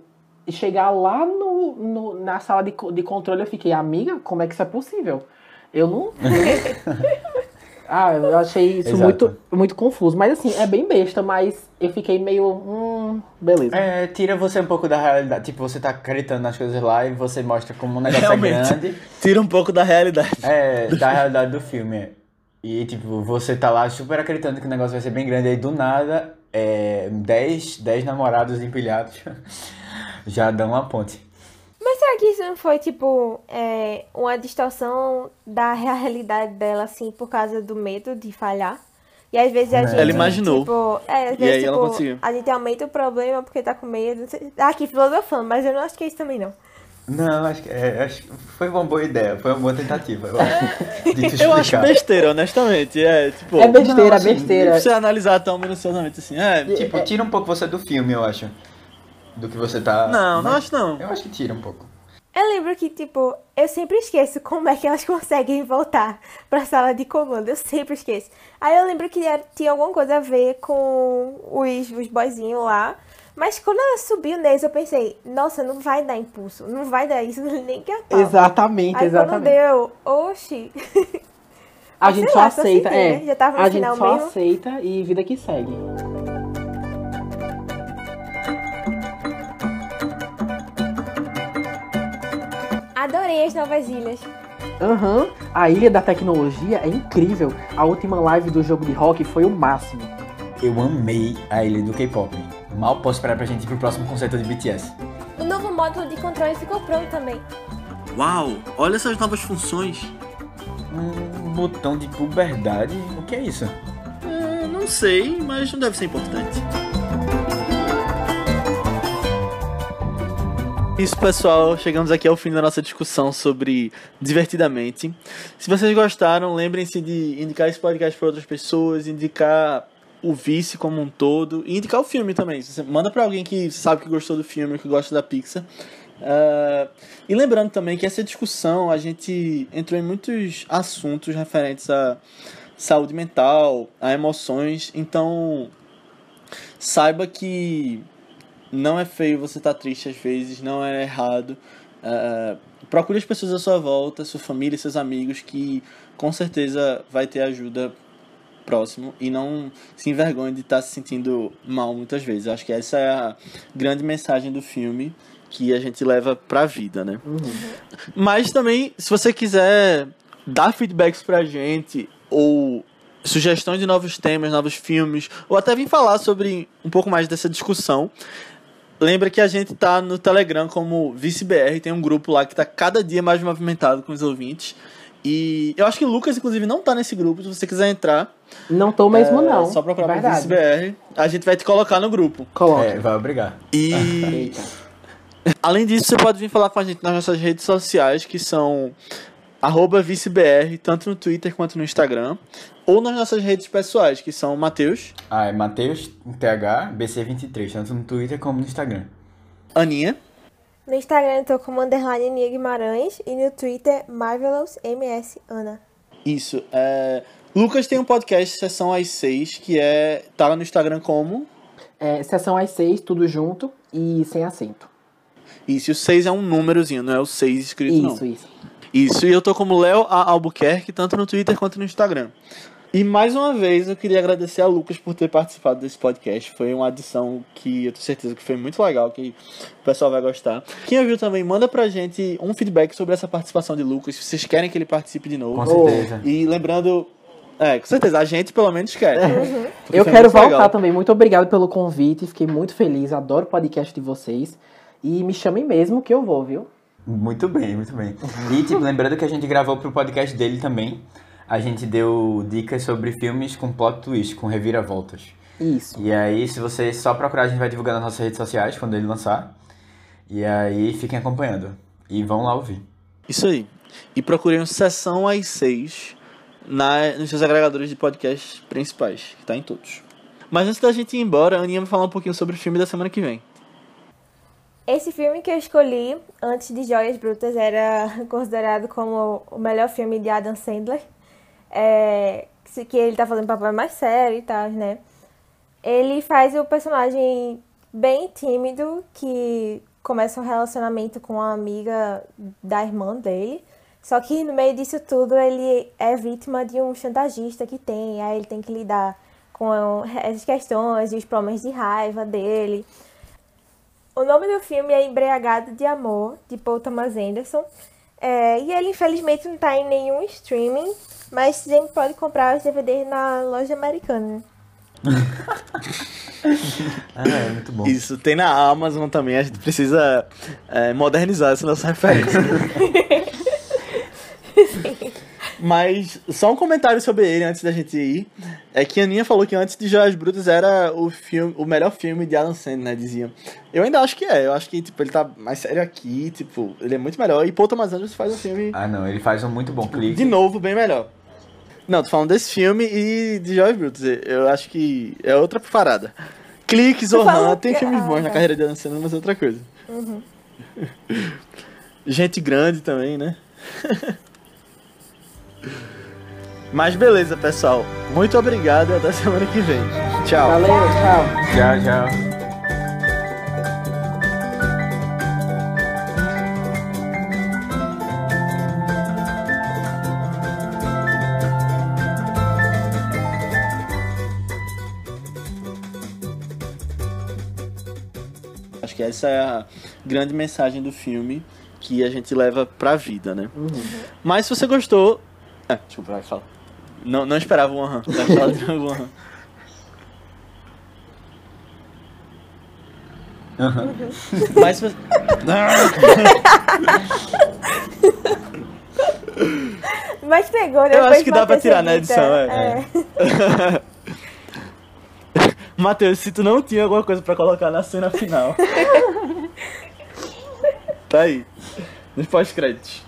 chegar lá no, no- na sala de, de controle. Eu fiquei, amiga, como é que isso é possível? Eu não. [laughs] ah, eu achei isso Exato. muito, muito confuso. Mas assim, é bem besta, mas eu fiquei meio. Hum, beleza. É, tira você um pouco da realidade. Tipo, você tá acreditando nas coisas lá e você mostra como um negócio é Realmente. grande. Tira um pouco da realidade. É, da realidade do filme. E, tipo, você tá lá super acreditando que o negócio vai ser bem grande. Aí, do nada, é, 10, 10 namorados empilhados [laughs] já dão uma ponte. Que isso não foi, tipo, é, uma distorção da realidade dela, assim, por causa do medo de falhar? E às vezes a Ela gente. imaginou. Tipo, é, às E vezes, aí ela tipo, conseguiu. a gente aumenta o problema porque tá com medo. sei- Aqui, filosofando, mas eu não acho que é isso também, não. Não, acho que, é, acho que foi uma boa ideia, foi uma boa tentativa, eu acho. [laughs] Eu acho besteira, honestamente. É, tipo. É besteira, Não, assim, besteira. Você analisar tão minuciosamente assim. É, Tipo, tira um pouco você do filme, eu acho. Do que você tá. não, não Mas acho não. Eu acho que tira um pouco. Eu lembro que, tipo, eu sempre esqueço como é que elas [laughs] conseguem voltar pra sala de comando. Eu sempre esqueço. Aí eu lembro que era- tinha alguma coisa a ver com os, os boyzinhos lá. Mas quando ela subiu neles, eu pensei, nossa, não vai dar impulso. Não vai dar isso [laughs] nem que a pau. Exatamente, Aí quando exatamente. deu, oxi. A [laughs] gente só lá, aceita, senti, é. né? Já tava no a gente final só mesmo. aceita e vida que segue. Adorei as novas ilhas. Aham, a Ilha da Tecnologia é incrível. A última live do jogo de rock foi o máximo. Eu amei a ilha do K-pop. Mal posso esperar pra gente ir pro próximo concerto de BTS. O novo módulo de controle ficou pronto também. Uau, olha essas novas funções. Um botão de puberdade? O que é isso? Hum, não sei, mas não deve ser importante. Isso, pessoal. Chegamos aqui ao fim da nossa discussão sobre Divertidamente. Se vocês gostaram, lembrem-se de indicar esse podcast para outras pessoas, indicar o Vice como um todo e indicar o filme também. Você manda para alguém que sabe que gostou do filme, que gosta da Pixar. Uh, e lembrando também que essa discussão a gente entrou em muitos assuntos referentes a saúde mental, a emoções. Então, saiba que não é feio você estar tá triste às vezes, não é errado. Uh, procure as pessoas à sua volta, sua família, seus amigos, que com certeza vai ter ajuda próximo e não se envergonhe de estar tá se sentindo mal muitas vezes. Eu acho que essa é a grande mensagem do filme que a gente leva pra vida, né? Uhum. Mas também, se você quiser dar feedbacks pra gente ou sugestões de novos temas, novos filmes, ou até vir falar sobre um pouco mais dessa discussão, Lembra que a gente tá no Telegram como ViceBR, tem um grupo lá que tá cada dia mais movimentado com os ouvintes. E eu acho que o Lucas, inclusive, não tá nesse grupo. Se você quiser entrar. Não tô mesmo, é, não. Só procurar por ViceBR. A gente vai te colocar no grupo. Coloca. É, vai obrigar. E. Além disso, você pode vir falar com a gente nas nossas redes sociais, que são arroba vicebr, tanto no Twitter quanto no Instagram ou nas nossas redes pessoais, que são Matheus. Ah, é Matheus, TH, BC23, tanto no Twitter como no Instagram. Aninha. No Instagram eu tô como underline Aninha Guimarães e no Twitter Marvelous MS Ana. Isso. É... Lucas tem um podcast Sessão às 6, que é. tá no Instagram como? É, sessão às 6, tudo junto e sem acento. Isso, e o 6 é um númerozinho, não é o 6 escrito, isso, não. Isso, isso. Isso, e eu tô como Léo Albuquerque, tanto no Twitter quanto no Instagram. E mais uma vez eu queria agradecer a Lucas por ter participado desse podcast. Foi uma adição que eu tenho certeza que foi muito legal, que o pessoal vai gostar. Quem ouviu também, manda pra gente um feedback sobre essa participação de Lucas, se vocês querem que ele participe de novo. Com certeza. E lembrando. É, com certeza, a gente pelo menos quer. Uhum. Eu quero voltar legal. também. Muito obrigado pelo convite. Fiquei muito feliz. Adoro o podcast de vocês. E me chamem mesmo que eu vou, viu? Muito bem, muito bem. E tipo, lembrando que a gente gravou pro podcast dele também a gente deu dicas sobre filmes com plot twist, com reviravoltas. Isso. E aí, se você só procurar, a gente vai divulgar nas nossas redes sociais quando ele lançar. E aí, fiquem acompanhando. E vão lá ouvir. Isso aí. E procurem Sessão às 6 na, nos seus agregadores de podcast principais, que tá em todos. Mas antes da gente ir embora, a Aninha vai falar um pouquinho sobre o filme da semana que vem. Esse filme que eu escolhi antes de Joias Brutas era [laughs] considerado como o melhor filme de Adam Sandler é, que ele tá fazendo papel mais sério e tal, né? Ele faz o personagem bem tímido que começa um relacionamento com uma amiga da irmã dele. Só que no meio disso tudo ele é vítima de um chantagista que tem, aí ele tem que lidar com essas questões e os problemas de raiva dele. O nome do filme é Embriagado de Amor, de Paul Thomas Anderson. É, e ele infelizmente não está em nenhum streaming, mas sempre pode comprar os DVDs na loja americana. [laughs] ah, é muito bom. Isso, tem na Amazon também, a gente precisa é, modernizar essa nossa referência. [laughs] Mas só um comentário sobre ele antes da gente ir. É que a Aninha falou que antes de Joias Brutas era o filme, o melhor filme de Alan Sandler, né, dizia. Eu ainda acho que é. Eu acho que tipo, ele tá mais sério aqui, tipo, ele é muito melhor. E Paul Thomas Anderson faz um filme... Ah, não, ele faz um muito bom tipo, clique. De novo, bem melhor. Não, tô falando desse filme e de Joias Brutas. Eu acho que é outra parada. Clique, Zohan, tem filmes bons ah, na carreira de Alan Sandler, mas é outra coisa. Uhum. [laughs] Gente grande também, né? [laughs] Mas beleza, pessoal. Muito obrigado e até semana que vem. Tchau. Valeu, tchau. Tchau, tchau. Acho que essa é a grande mensagem do filme que a gente leva pra vida, né? Mas se você gostou. É, desculpa, vai, fala. Não, não esperava um aham. Vai falar de um aham. Aham. Mas você. [laughs] Mas pegou, né? Eu acho que dá pra tirar na edição, é. [laughs] Matheus, se tu não tinha alguma coisa pra colocar na cena final. [laughs] tá aí. Nos pós-créditos.